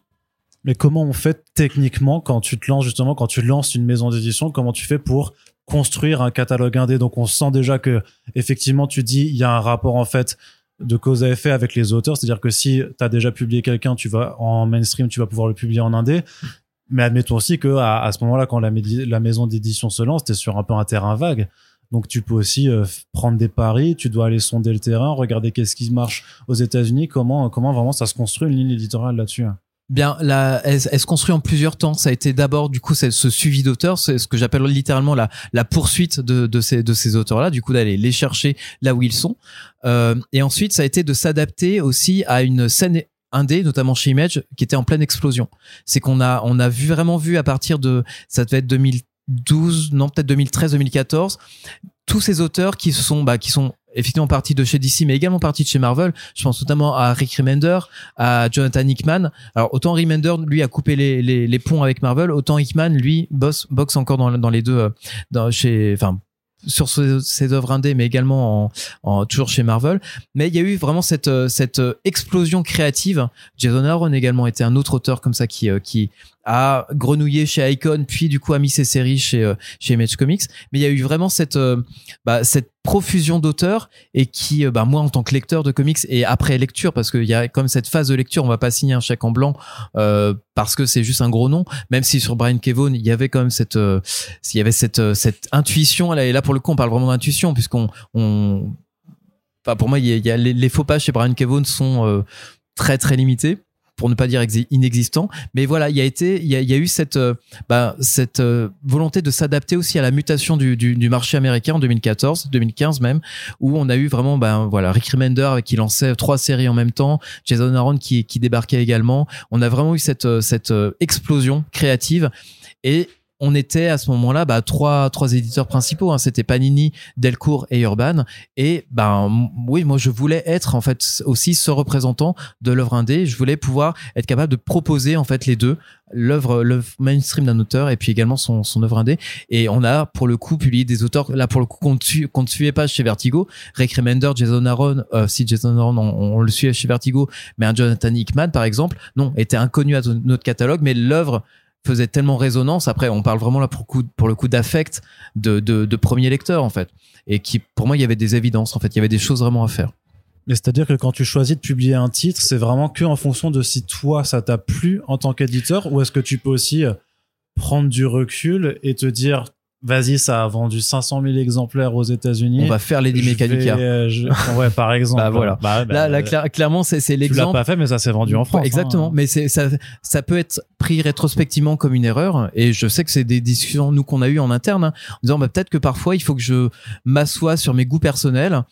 S1: Mais comment on fait techniquement quand tu te lances justement, quand tu lances une maison d'édition, comment tu fais pour construire un catalogue indé? Donc on sent déjà que effectivement tu dis il y a un rapport en fait de cause à effet avec les auteurs, c'est-à-dire que si tu as déjà publié quelqu'un, tu vas en mainstream, tu vas pouvoir le publier en indé. Mais admettons aussi que à, ce moment-là, quand la, maison d'édition se lance, t'es sur un peu un terrain vague. Donc tu peux aussi euh, prendre des paris, tu dois aller sonder le terrain, regarder qu'est-ce qui marche aux États-Unis, comment comment vraiment ça se construit une ligne éditoriale là-dessus.
S2: Bien, la, elle, se construit en plusieurs temps. Ça a été d'abord, du coup, ce suivi d'auteurs, c'est ce que j'appelle littéralement la, poursuite de, ces, auteurs-là, du coup, d'aller les chercher là où ils sont. Euh, et ensuite, ça a été de s'adapter aussi à une scène indé, notamment chez Image, qui était en pleine explosion. C'est qu'on a, on a vraiment vu à partir de, ça devait être 2012, non, peut-être 2013, 2014, tous ces auteurs qui sont, bah, qui sont effectivement partis de chez DC, mais également partis de chez Marvel. Je pense notamment à Rick Remender, à Jonathan Hickman. Alors autant Remender lui a coupé les, les, les ponts avec Marvel, autant Hickman lui bosse boxe encore dans, dans les deux, euh, dans, chez, enfin sur ses, œuvres indées, mais également en, en, toujours chez Marvel. Mais il y a eu vraiment cette, euh, cette euh, explosion créative. Jason Aaron également était un autre auteur comme ça qui, qui a grenouillé chez Icon, puis du coup a mis ses séries chez, euh, chez Image Comics. Mais il y a eu vraiment cette, euh, bah, cette profusion d'auteurs et qui, euh, bah, moi en tant que lecteur de comics et après lecture, parce qu'il y a comme cette phase de lecture, on va pas signer un chèque en blanc parce que c'est juste un gros nom, même si sur Brian Kevon il y avait quand même cette, y avait cette, cette intuition. Et là pour le coup on parle vraiment d'intuition puisqu'on, on, enfin, pour moi il y a, les, faux pas chez Brian Kevon sont très très limités pour ne pas dire inexistant. Mais voilà, il y a été, il y a, eu cette, euh, bah, cette euh, volonté de s'adapter aussi à la mutation du, du, marché américain en 2014, 2015 même, où on a eu vraiment, ben voilà, Rick Remender qui lançait trois séries en même temps, Jason Aaron qui, qui débarquait également. On a vraiment eu cette, euh, cette explosion créative et on était à ce moment-là bah, trois trois éditeurs principaux hein. c'était Panini Delcourt et Urban. Et ben oui moi je voulais être en fait aussi ce représentant de l'œuvre indé. Je voulais pouvoir être capable de proposer en fait les deux l'œuvre mainstream d'un auteur et puis également son son œuvre indé. Et on a pour le coup publié des auteurs là pour le coup qu'on ne suivait pas chez Vertigo. Rick Remender Jason Aaron euh, si Jason Aaron on, on, le suivait chez Vertigo mais un Jonathan Hickman par exemple non était inconnu à notre catalogue mais l'œuvre faisait tellement résonance. Après, on parle vraiment là pour, coup, le coup d'affect de, premier lecteur, en fait. Et qui, pour moi, il y avait des évidences, en fait. Il y avait des choses vraiment à faire.
S1: Mais c'est-à-dire que quand tu choisis de publier un titre, c'est vraiment que en fonction de si toi, ça t'a plu en tant qu'éditeur, ou est-ce que tu peux aussi euh, prendre du recul et te dire, vas-y, ça a vendu 500 000 exemplaires aux États-Unis.
S2: On va faire Lady Mechanica.
S1: Euh, je... Ouais, par exemple.
S2: bah voilà. Bah, bah, là, là cla clairement, c'est l'exemple.
S1: Tu l'as pas fait, mais ça s'est vendu en France.
S2: Exactement.
S1: Hein.
S2: Mais c'est ça, ça peut être pris rétrospectivement comme une erreur. Et je sais que c'est des discussions nous qu'on a eu en interne, hein, en disant bah, peut-être que parfois il faut que je m'assoie sur mes goûts personnels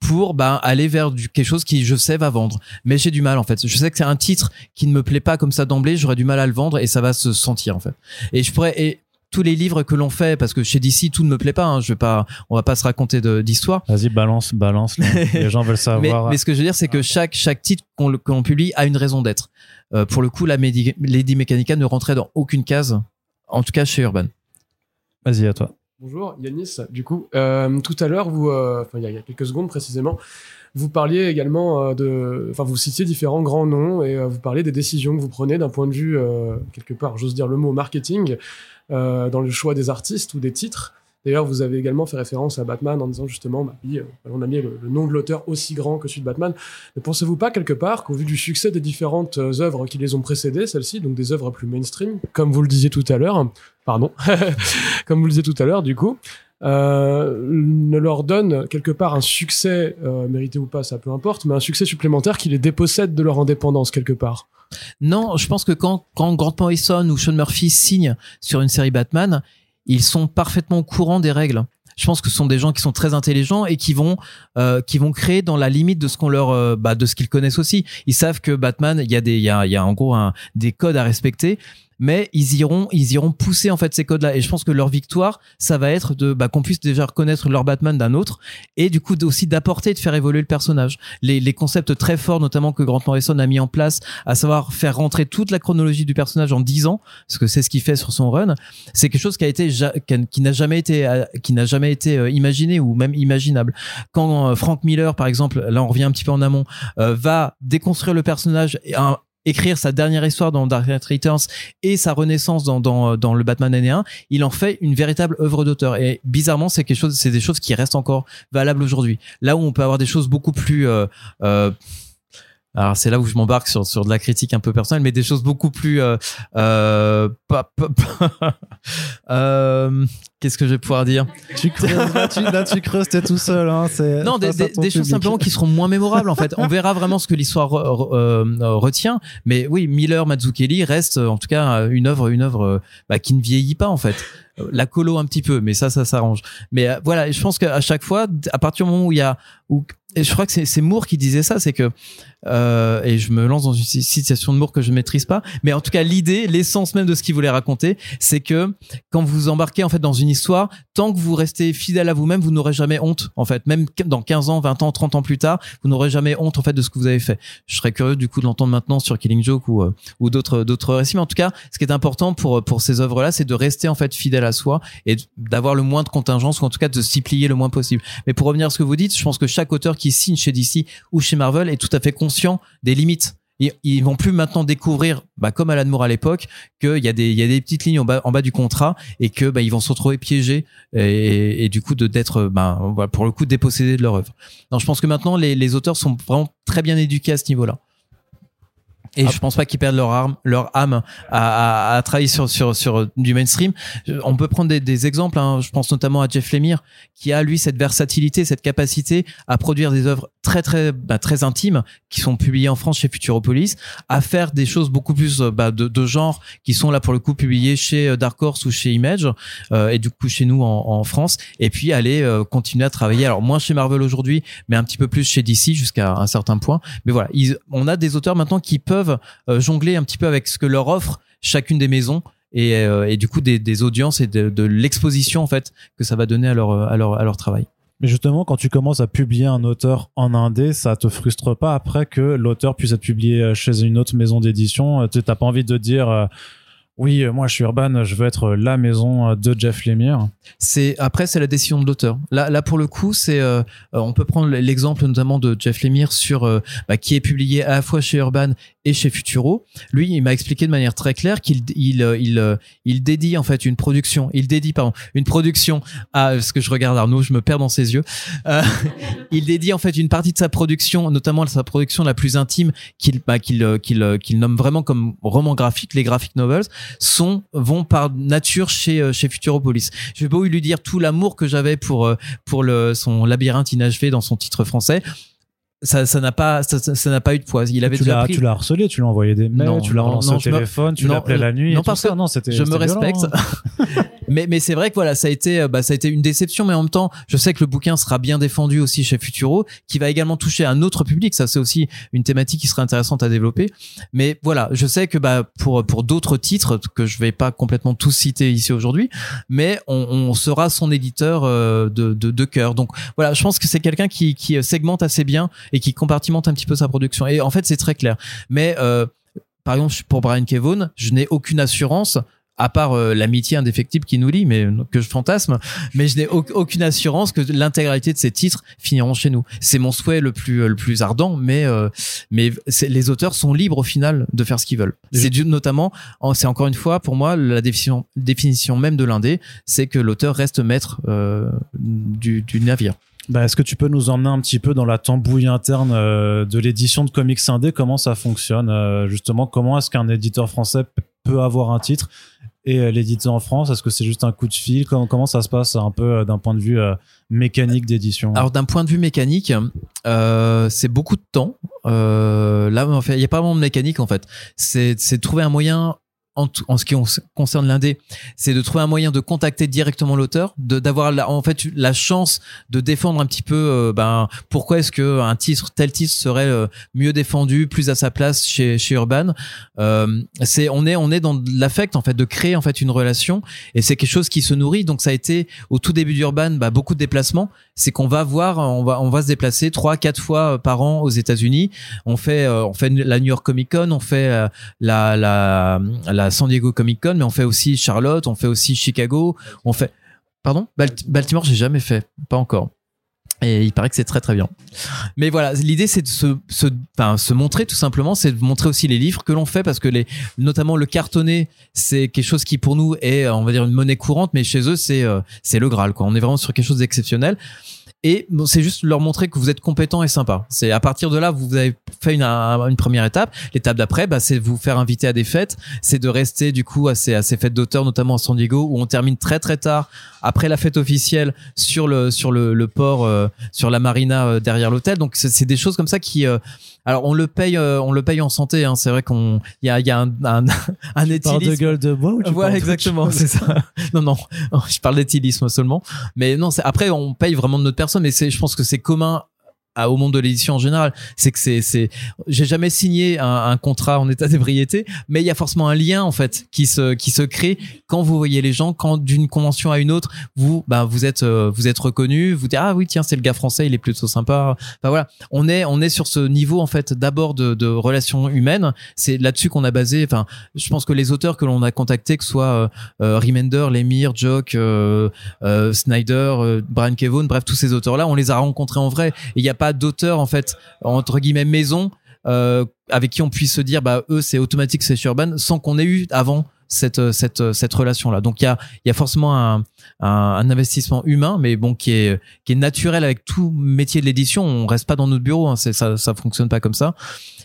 S2: pour bah, aller vers du, quelque chose qui je sais va vendre mais j'ai du mal en fait je sais que c'est un titre qui ne me plaît pas comme ça d'emblée j'aurais du mal à le vendre et ça va se sentir en fait et je pourrais et tous les livres que l'on fait parce que chez DC tout ne me plaît pas hein, je vais pas on va pas se raconter d'histoire.
S1: Vas-y balance balance les gens veulent savoir.
S2: mais, mais, ce que je veux dire c'est que chaque chaque titre qu'on qu publie a une raison d'être. Euh, pour le coup la Medi Lady Mechanica ne rentrait dans aucune case en tout cas chez Urban.
S1: Vas-y à toi.
S6: Bonjour Yanis, du coup, euh, tout à l'heure, vous, euh, enfin, il y a quelques secondes précisément, vous parliez également euh, de, enfin, vous citiez différents grands noms et euh, vous parliez des décisions que vous prenez d'un point de vue, euh, quelque part, j'ose dire le mot marketing, dans le choix des artistes ou des titres. D'ailleurs, vous avez également fait référence à Batman en disant justement, bah, oui, on a mis le, le nom de l'auteur aussi grand que celui de Batman. Ne pensez-vous pas quelque part qu'au vu du succès des différentes œuvres qui les ont précédées, celles-ci, donc des œuvres plus mainstream, comme vous le disiez tout à l'heure, pardon, comme vous le disiez tout à l'heure, du coup, euh, ne leur donne quelque part un succès, euh, mérité ou pas, ça peu importe, mais un succès supplémentaire qui les dépossède de leur indépendance quelque part.
S2: Non, je pense que quand, quand Grant Morrison ou Sean Murphy signent sur une série Batman, ils sont parfaitement au courant des règles. Je pense que ce sont des gens qui sont très intelligents et qui vont euh, qui vont créer dans la limite de ce qu'on leur euh, bah, de ce qu'ils connaissent aussi. Ils savent que Batman, il y a des il y a, y a en gros des codes à respecter mais ils iront ils iront pousser en fait ces codes là et je pense que leur victoire ça va être de bah, qu'on puisse déjà reconnaître leur Batman d'un autre et du coup aussi d'apporter de faire évoluer le personnage. Les, les concepts très forts notamment que Grant Morrison a mis en place à savoir faire rentrer toute la chronologie du personnage en 10 ans parce que c'est ce qu'il fait sur son run c'est quelque chose qui a été qui n'a jamais été qui n'a jamais été euh, imaginé ou même imaginable. Quand euh, Frank Miller par exemple là on revient un petit peu en amont euh, va déconstruire le personnage et un, écrire sa dernière histoire dans Dark Knight Returns et sa renaissance dans, dans, dans le Batman année 1, il en fait une véritable œuvre d'auteur. Et bizarrement, c'est quelque chose, c'est des choses qui restent encore valables aujourd'hui. Là où on peut avoir des choses beaucoup plus euh, euh, alors c'est là où je m'embarque sur, sur de la critique un peu personnelle, mais des choses beaucoup plus euh, euh, pas, pas- pas- euh, qu'est-ce que je vais pouvoir dire
S1: Tu creuses, là, tu, là, tu creuses, t'es tout seul. Hein,
S2: Non, des, des- des choses simplement qui seront moins mémorables en fait. On verra vraiment ce que l'histoire re- re- euh, retient, mais oui, Miller Mazzucchelli reste en tout cas une œuvre, une œuvre euh, bah, qui ne vieillit pas en fait. Euh, La colo un petit peu, mais ça, ça s'arrange. Mais euh, voilà, je pense qu'à chaque fois, à partir du moment où il y a, où, et je crois que c'est- c'est Moore qui disait ça, c'est que euh, et je me lance dans une ci- citation de Moore que je ne maîtrise pas, mais en tout cas l'idée, l'essence même de ce qu'il voulait raconter, c'est que quand vous embarquez en fait dans une histoire, tant que vous restez fidèle à vous-même, vous n'aurez jamais honte en fait, même dans 15 ans, 20 ans, 30 ans plus tard, vous n'aurez jamais honte en fait de ce que vous avez fait. Je serais curieux du coup de l'entendre maintenant sur Killing Joke ou euh, ou d'autres d'autres récits, mais en tout cas, ce qui est important pour pour ces œuvres-là, c'est de rester en fait fidèle à soi et d'avoir le moins de contingence ou en tout cas de s'y plier le moins possible. Mais pour revenir à ce que vous dites, je pense que chaque auteur qui signe chez DC ou chez Marvel est tout à fait conscient des limites. Ils, ils vont plus maintenant découvrir, bah, comme Alan Moore à l'époque, qu'il y a des, petites lignes en bas, du contrat et que, bah, ils vont se retrouver piégés et, du coup d'être, bah, pour le coup, dépossédés de leur œuvre. Donc, je pense que maintenant, les, auteurs sont vraiment très bien éduqués à ce niveau-là. Et je pense pas qu'ils perdent leur arme, leur âme à, à, travailler sur, du mainstream. On peut prendre des, des exemples. hein. Je pense notamment à Jeff Lemire, qui a lui cette versatilité, cette capacité à produire des œuvres très très bah, très intimes qui sont publiées en France chez Futuropolis, à faire des choses beaucoup plus euh, bah, de, de genre qui sont là pour le coup publiées chez euh, Dark Horse ou chez Image euh, et du coup chez nous en, en France. Et puis aller euh, continuer à travailler. Alors moins chez Marvel aujourd'hui, mais un petit peu plus chez DC jusqu'à un certain point. Mais voilà, ils- on a des auteurs maintenant qui peuvent euh, jongler un petit peu avec ce que leur offre chacune des maisons et, euh, et du coup des, des audiences et de, de l'exposition en fait que ça va donner à leur, à leur, à leur travail.
S1: Mais justement, quand tu commences à publier un auteur en indé, ça te frustre pas après que l'auteur puisse être publié euh, chez une autre maison d'édition Euh, t'as pas envie de dire euh, oui, euh, moi je suis Urban, je veux être euh, la maison euh, de Jeff Lemire.
S2: C'est après c'est la décision de l'auteur. Là là pour le coup c'est euh, on peut prendre l'exemple notamment de Jeff Lemire sur bah, qui est publié à la fois chez Urban et chez Futuro. Lui il m'a expliqué de manière très claire qu'il il il il dédie en fait une production il dédie pardon une production à ce que je regarde Arnaud je me perds dans ses yeux. Il dédie en fait une partie de sa production notamment sa production la plus intime qu'il bah, qu'il qu'il nomme vraiment comme roman graphique les graphic novels sont vont par nature chez euh, chez Futuropolis. Je vais pas lui dire tout l'amour que j'avais pour euh, pour le son labyrinthe inachevé dans son titre français. Ça ça n'a pas ça n'a pas eu de poids. Il avait
S1: tu
S2: déjà
S1: l'as
S2: pris
S1: tu l'as harcelé, tu lui as envoyé des mails,
S2: Non,
S1: tu l'as relancé au
S2: je me-
S1: téléphone, tu l'appelais la nuit.
S2: non, parce
S1: ça.
S2: que
S1: non, c'était
S2: je me
S1: violent,
S2: respecte.
S1: hein.
S2: mais mais c'est vrai que voilà, ça a été euh, bah ça a été une déception mais en même temps, je sais que le bouquin sera bien défendu aussi chez Futuro qui va également toucher un autre public, ça c'est aussi une thématique qui serait intéressante à développer. Mais voilà, je sais que bah pour pour d'autres titres que je vais pas complètement tous citer ici aujourd'hui, mais on, on sera son éditeur euh, de de, de cœur. Donc voilà, je pense que c'est quelqu'un qui qui segmente assez bien et qui compartimente un petit peu sa production. Et en fait, c'est très clair. Mais euh, par exemple, pour Brian Kevon, je n'ai aucune assurance à part euh, l'amitié indéfectible qui nous lie, mais que je fantasme, mais je n'ai au- aucune assurance que l'intégralité de ces titres finiront chez nous. C'est mon souhait le plus le plus ardent, mais euh, mais les auteurs sont libres au final de faire ce qu'ils veulent. C'est dû notamment, en- c'est encore une fois pour moi la définition définition même de l'indé, c'est que l'auteur reste maître euh, du, du navire.
S1: Bah, Est-ce que tu peux nous emmener un petit peu dans la tambouille interne euh, de l'édition de comics indé? Comment ça fonctionne euh, Justement, comment est-ce qu'un éditeur français peut avoir un titre? Et euh, l'éditer en France Est-ce que c'est juste un coup de fil? Comment, comment ça se passe un peu euh, d'un point de vue euh, mécanique d'édition?
S2: Alors d'un point de vue mécanique, euh, c'est beaucoup de temps. Euh, là, il n'y a pas vraiment de mécanique en fait. C'est trouver un moyen. En, tout- en ce qui on- concerne l'indé, c'est de trouver un moyen de contacter directement l'auteur, de d'avoir la- en fait la chance de défendre un petit peu euh, ben pourquoi est-ce que un titre tel titre serait euh, mieux défendu, plus à sa place chez chez Urban. Euh, c'est on est on est dans l'affect en fait de créer en fait une relation et c'est quelque chose qui se nourrit. Donc ça a été au tout début d'Urban bah, beaucoup de déplacements c'est qu'on va voir, on va, on va se déplacer trois, quatre fois par an aux États-Unis. On fait, euh, on fait la New York Comic Con, on fait euh, la, la, San Diego Comic Con, mais on fait aussi Charlotte, on fait aussi Chicago, on fait. Pardon, Balt- Baltimore, j'ai jamais fait, pas encore. Et il paraît que c'est très très bien. Mais voilà, l'idée c'est de se, se, se montrer tout simplement, c'est de montrer aussi les livres que l'on fait parce que les, notamment le cartonné, c'est quelque chose qui pour nous est, on va dire, une monnaie courante, mais chez eux c'est euh, le Graal. Quoi. On est vraiment sur quelque chose d'exceptionnel. Et bon, c'est juste leur montrer que vous êtes compétent et sympa. C'est à partir de là, vous avez fait une, une première étape. L'étape d'après, bah, c'est vous faire inviter à des fêtes. C'est de rester du coup à ces, à ces fêtes d'auteurs, notamment à San Diego, où on termine très très tard après la fête officielle sur le sur le, le port, euh, sur la marina euh, derrière l'hôtel. Donc c'est des choses comme ça qui euh, alors on le paye, euh, on le paye en santé. Hein. C'est vrai qu'on, il y a, y a un, un, un
S1: Tu de gueule de bois ou tu
S2: Voilà, exactement, c'est ça. Non, non, je parle d'éthylisme seulement. Mais non, c'est après on paye vraiment de notre personne, mais c'est, je pense que c'est commun au monde de l'édition en général. C'est que c'est, c'est, j'ai jamais signé un, un contrat en état d'ébriété, mais il y a forcément un lien en fait qui se, qui se crée quand vous voyez les gens, quand d'une convention à une autre, vous, bah, vous êtes, euh, vous êtes reconnu, vous dites ah oui tiens c'est le gars français, il est plutôt sympa. Enfin voilà, on est, on est sur ce niveau en fait d'abord de, de relations humaines. C'est là-dessus qu'on a basé. Enfin, je pense que les auteurs que l'on a contactés, que ce soit euh, euh, Remender, Lemire, Jock, euh, euh, Snyder, Brian Kevon, bref tous ces auteurs-là, on les a rencontrés en vrai. Il n'y a pas d'auteur en fait entre guillemets maison euh, avec qui on puisse se dire bah eux c'est automatique c'est Urban sans qu'on ait eu avant cette euh, cette euh, cette relation là. Donc il y a il y a forcément un, un un investissement humain mais bon qui est qui est naturel avec tout métier de l'édition. On reste pas dans notre bureau, hein, ça ça fonctionne pas comme ça.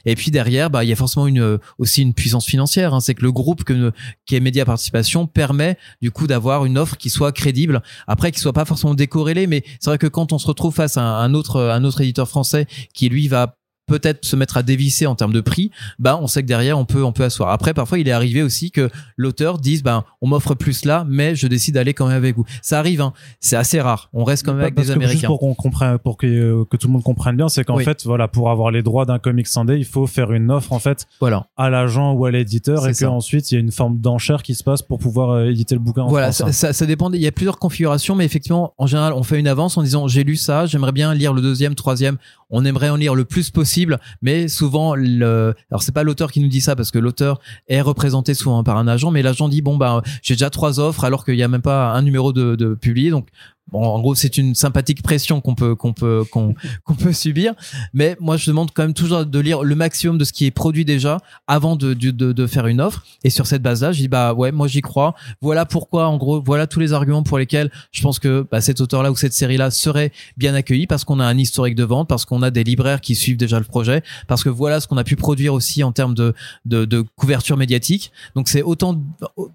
S2: Et puis derrière, bah, il y a forcément une, aussi une puissance financière. Hein. C'est que le groupe que, qui est Média Participation permet du coup d'avoir une offre qui soit crédible. Après, qui soit pas forcément décorrélée, mais c'est vrai que quand on se retrouve face à un autre, un autre éditeur français qui lui va peut-être se mettre à dévisser en termes de prix, bah on sait que derrière on peut on peut asseoir. Après parfois il est arrivé aussi que l'auteur dise ben on m'offre plus là mais je décide d'aller quand même avec vous. Ça arrive hein, c'est assez rare. On reste quand même avec
S1: Parce
S2: des
S1: que juste
S2: américains.
S1: pour qu'on comprenne, pour que, euh, que tout le monde comprenne bien, c'est qu'en
S2: Oui.
S1: fait, voilà, pour avoir les droits d'un comics indé, il faut faire une offre en fait
S2: Voilà.
S1: à l'agent ou à l'éditeur et qu'ensuite il y a une forme d'enchère qui se passe pour pouvoir euh, éditer le bouquin en
S2: Voilà,
S1: France.
S2: ça, ça, ça dépend. Il y a plusieurs configurations, mais effectivement, en général, on fait une avance en disant j'ai lu ça, j'aimerais bien lire le deuxième, troisième. On aimerait en lire le plus possible, mais souvent, le... alors c'est pas l'auteur qui nous dit ça parce que l'auteur est représenté souvent par un agent, mais l'agent dit bon bah j'ai déjà trois offres alors qu'il y a même pas un numéro de, de publié, donc Bon, en gros, c'est une sympathique pression qu'on peut qu'on peut qu'on qu'on peut subir. Mais moi, je demande quand même toujours de lire le maximum de ce qui est produit déjà avant de de, de, faire une offre. Et sur cette base-là, je dis bah ouais, moi j'y crois. Voilà pourquoi, en gros, voilà tous les arguments pour lesquels je pense que bah, cet auteur-là ou cette série-là serait bien accueilli parce qu'on a un historique de vente, parce qu'on a des libraires qui suivent déjà le projet, parce que voilà ce qu'on a pu produire aussi en termes de de, de couverture médiatique. Donc c'est autant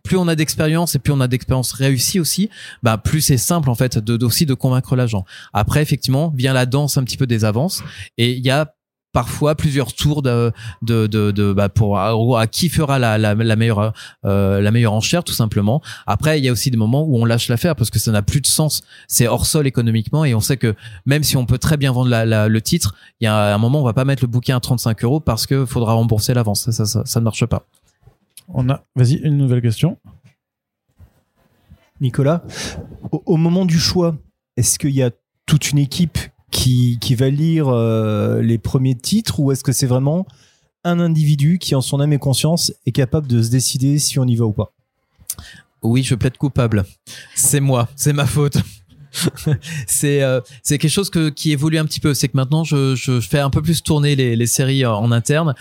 S2: plus on a d'expérience et plus on a d'expérience réussie aussi, bah plus c'est simple en fait de, aussi de convaincre l'agent. Après effectivement vient la danse un petit peu des avances et il y a parfois plusieurs tours de de de, bah pour gros, à qui fera la la, meilleure euh, la meilleure enchère tout simplement. Après il y a aussi des moments où on lâche l'affaire parce que ça n'a plus de sens, c'est hors sol économiquement et on sait que même si on peut très bien vendre le titre, il y a un moment où on va pas mettre le bouquin à 35 euros parce que faudra rembourser l'avance. Ça ça ça ne marche pas.
S1: On a, vas-y, une nouvelle question.
S3: Nicolas, au, au moment du choix, est-ce qu'il y a toute une équipe qui, qui va lire euh, les premiers titres ou est-ce que c'est vraiment un individu qui, en son âme et conscience, est capable de se décider si on y va ou pas?
S2: Oui, je plaide coupable. C'est moi, c'est ma faute. c'est euh, c'est quelque chose que, qui évolue un petit peu. C'est que maintenant, je, je fais un peu plus tourner les, les séries en, en interne.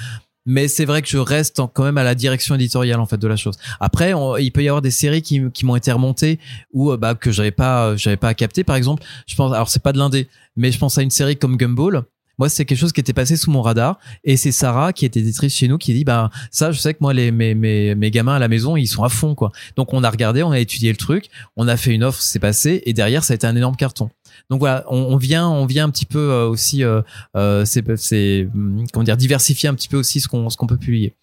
S2: Mais c'est vrai que je reste quand même à la direction éditoriale en fait de la chose. Après, il peut y avoir des séries qui, qui m'ont été remontées ou euh, bah, que j'avais pas j'avais pas capté. Par exemple, je pense alors c'est pas de l'indé, mais je pense à une série comme Gumball. Moi, c'est quelque chose qui était passé sous mon radar et c'est Sarah qui est éditrice chez nous qui dit bah ça, je sais que moi les mes gamins à la maison ils sont à fond quoi. Donc on a regardé, on a étudié le truc, on a fait une offre, c'est passé et derrière ça a été un énorme carton. Donc voilà, on, vient, on vient un petit peu euh, aussi, euh, euh, c'est, hum, comment dire, diversifier un petit peu aussi ce qu'on, ce qu'on peut publier.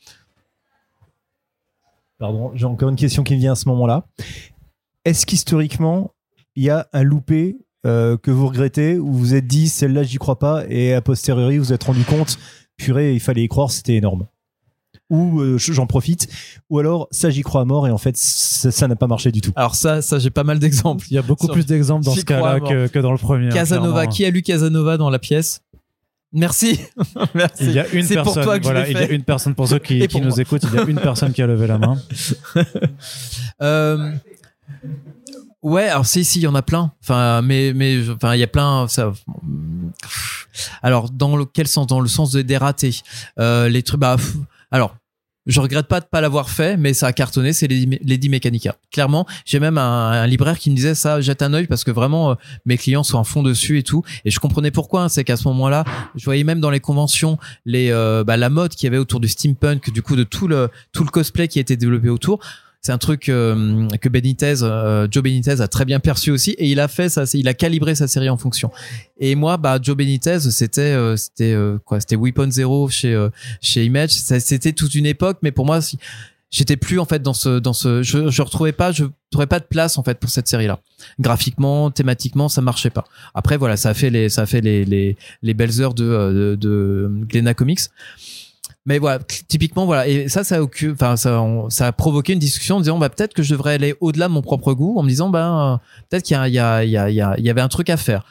S3: Pardon, j'ai encore une question qui me vient à ce moment-là. Est-ce qu'historiquement, il y a un loupé euh, que vous regrettez ou vous vous êtes dit celle-là j'y crois pas et a posteriori vous vous êtes rendu compte purée il fallait y croire c'était énorme ou euh, j'en profite ou alors ça j'y crois à mort et en fait ça n'a pas marché du tout
S2: Alors ça, ça j'ai pas mal d'exemples.
S1: Il y a beaucoup
S2: Sur-
S1: plus d'exemples dans ce cas-là que, que dans le premier. hein,
S2: Casanova,
S1: clairement.
S2: qui a lu Casanova dans la pièce? Merci. Merci.
S1: Il y a une
S2: C'est pour
S1: personne.
S2: toi que je
S1: voilà, il y a une personne pour ceux qui,
S2: Et
S1: qui
S2: pour
S1: nous écoutent. Il y a une personne qui a levé la main.
S2: Euh, Ouais, alors si, si, il y en a plein. Enfin, mais, mais, enfin, il y a plein. Ça. Alors, dans le quel sens? Dans le sens de des ratés. Euh, les trucs. Bah, alors. Je regrette pas de pas l'avoir fait, mais ça a cartonné, c'est Lady, Mechanica. Clairement, j'ai même un, un libraire qui me disait ça, jette un œil parce que vraiment euh, mes clients sont en fond dessus et tout. Et je comprenais pourquoi. hein, c'est qu'à ce moment-là, je voyais même dans les conventions les euh, bah, la mode qu'il y avait autour du steampunk, du coup de tout le tout le cosplay qui été développé autour. C'est un truc euh, que Benitez, euh, Joe Benitez a très bien perçu aussi, et il a fait ça, il a calibré sa série en fonction. Et moi, bah Joe Benitez, c'était euh, c'était euh, quoi C'était Weapon Zero chez euh, chez Image. C'était toute une époque, mais pour moi, si, j'étais plus en fait dans ce dans ce, je je retrouvais pas, je trouvais pas de place en fait pour cette série-là. Graphiquement, thématiquement, ça marchait pas. Après, voilà, ça a fait les ça a fait les les les belles heures de euh, de, de Glénat Comics. Mais voilà, typiquement voilà, et ça, ça a, occu- enfin, ça, ça a provoqué une discussion en disant, bah peut-être que je devrais aller au-delà de mon propre goût, en me disant, bah peut-être qu'il y a, il y a, il y a, il y avait un truc à faire.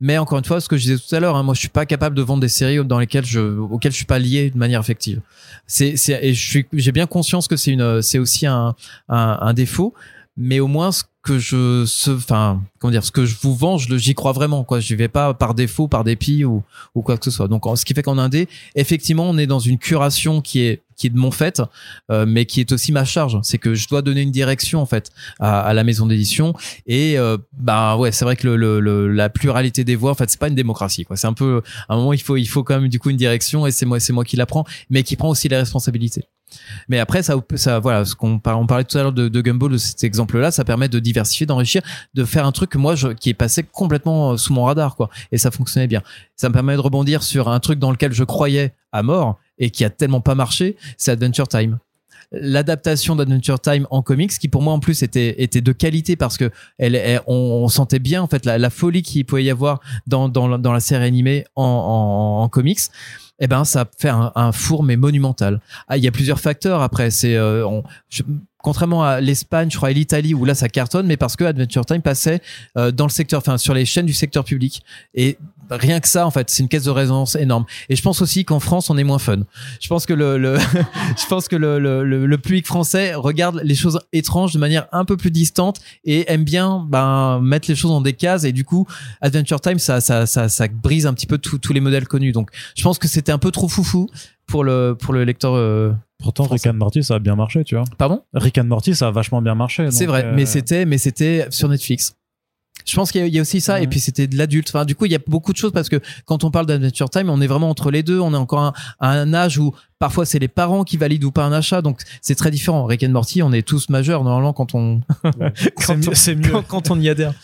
S2: Mais encore une fois, ce que je disais tout à l'heure, hein, moi, je suis pas capable de vendre des séries dans lesquelles je, auxquelles je suis pas lié de manière effective. C'est, c'est, et je suis, j'ai bien conscience que c'est une, c'est aussi un, un défaut. Mais au moins, ce que je, ce, enfin, comment dire, ce que je vous vends, je j'y crois vraiment, quoi. J'y vais pas par défaut, par dépit ou, ou quoi que ce soit. Donc, ce qui fait qu'en indé, effectivement, on est dans une curation qui est, qui est de mon fait, euh, mais qui est aussi ma charge. C'est que je dois donner une direction, en fait, à, à la maison d'édition. Et, euh, bah, ouais, c'est vrai que le, le, le- la pluralité des voix, en fait, c'est pas une démocratie, quoi. C'est un peu, à un moment, il faut, il faut quand même, du coup, une direction et c'est moi, c'est moi qui la prends, mais qui prend aussi les responsabilités. Mais après, ça, voilà, on parlait tout à l'heure de, de Gumball, de cet exemple-là, ça permet de diversifier, d'enrichir, de faire un truc moi, qui est passé complètement euh, sous mon radar, quoi. Et ça fonctionnait bien. Ça me permet de rebondir sur un truc dans lequel je croyais à mort et qui a tellement pas marché, c'est Adventure Time. L'adaptation d'Adventure Time en comics, qui pour moi en plus était, de qualité parce que on, sentait bien en fait la, folie qu'il pouvait y avoir dans, la- série animée en comics eh ben ça fait un, un four mais monumental. Ah, il y a plusieurs facteurs après. C'est euh, contrairement à l'Espagne, je crois, et l'Italie où là ça cartonne, mais parce que Adventure Time passait euh, dans le secteur, enfin sur les chaînes du secteur public. Et rien que ça, en fait, c'est une caisse de résonance énorme. Et je pense aussi qu'en France, on est moins fun. Je pense que le, le je pense que le, le, le, public français regarde les choses étranges de manière un peu plus distante et aime bien ben mettre les choses dans des cases. Et du coup, Adventure Time, ça ça ça, ça brise un petit peu tous les modèles connus. Donc, je pense que c'était un peu trop foufou pour le pour le lecteur. euh,
S1: Pourtant, Rick and Morty, ça a bien marché, tu vois.
S2: Pardon?
S1: Rick and Morty, ça a vachement bien marché.
S2: C'est vrai,
S1: euh,
S2: mais c'était mais c'était sur Netflix. Je pense qu'il y a- il y a aussi ça, et puis c'était de l'adulte. Enfin, du coup, il y a beaucoup de choses parce que quand on parle d'Adventure Time, on est vraiment entre les deux. On est encore à un, à un âge où parfois c'est les parents qui valident ou pas un achat, donc c'est très différent. Rick and Morty, on est tous majeurs normalement quand on
S1: C'est
S2: quand
S1: mieux-
S2: on-
S1: c'est mieux.
S2: quand, quand on y adhère.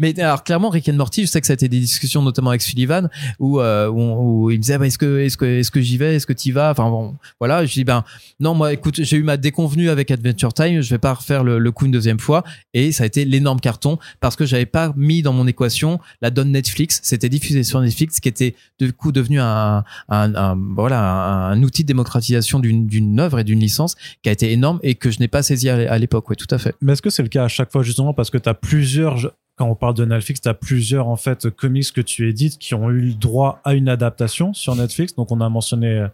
S2: Mais alors clairement Rick and Morty, je sais que ça a été des discussions notamment avec Sullivan où, euh, où, où il me disait bah, est-ce que est-ce que est-ce que j'y vais, est-ce que t'y vas? Enfin bon, voilà, je dis ben non moi écoute, j'ai eu ma déconvenue avec Adventure Time, je vais pas refaire le, le coup une deuxième fois. Et ça a été l'énorme carton parce que j'avais pas mis dans mon équation la donne Netflix, c'était diffusé sur Netflix qui était du coup devenu un, un, un- voilà un, outil de démocratisation d'une d'une œuvre et d'une licence qui a été énorme et que je n'ai pas saisi à l'époque, oui tout à fait.
S1: Mais est-ce que c'est le cas à chaque fois justement parce que tu as plusieurs quand on parle de Netflix, tu as plusieurs en fait comics que tu édites qui ont eu le droit à une adaptation sur Netflix. Donc on a mentionné euh,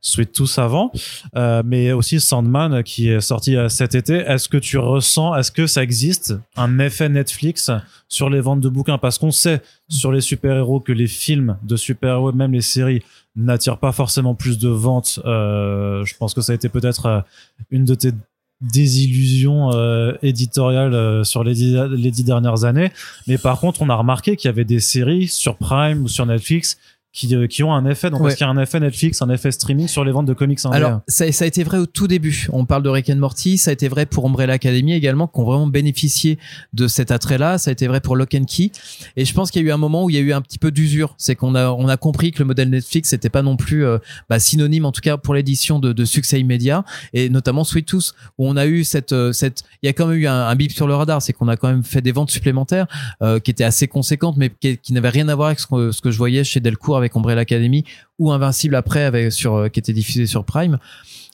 S1: Sweet Tooth avant, euh, mais aussi Sandman qui est sorti euh, cet été. Est-ce que tu ressens, est-ce que ça existe un effet Netflix sur les ventes de bouquins? Parce qu'on sait sur les super-héros que les films de super-héros, même les séries, n'attirent pas forcément plus de ventes. Je pense que ça a été peut-être une de tes désillusions euh, éditoriales euh, sur les dix, les dix dernières années. Mais par contre, on a remarqué qu'il y avait des séries sur Prime ou sur Netflix qui, euh, qui ont un effet. Donc,
S2: Ouais.
S1: est-ce qu'il y a un effet Netflix, un effet streaming sur les ventes de comics indés
S2: Alors, ça, ça a été vrai au tout début. On parle de Rick and Morty, ça a été vrai pour Umbrella Academy également, qui ont vraiment bénéficié de cet attrait-là. Ça a été vrai pour Lock and Key. Et je pense qu'il y a eu un moment où il y a eu un petit peu d'usure. C'est qu'on a, on a compris que le modèle Netflix n'était pas non plus euh, bah, synonyme, en tout cas pour l'édition de, de succès immédiat. Et notamment Sweet Tooth, où on a eu cette, euh, cette, il y a quand même eu un, un bip sur le radar. C'est qu'on a quand même fait des ventes supplémentaires euh, qui étaient assez conséquentes, mais qui, qui n'avaient rien à voir avec ce que, ce que je voyais chez Delcourt avec Umbrella Academy ou Invincible après avec sur euh, qui était diffusé sur Prime.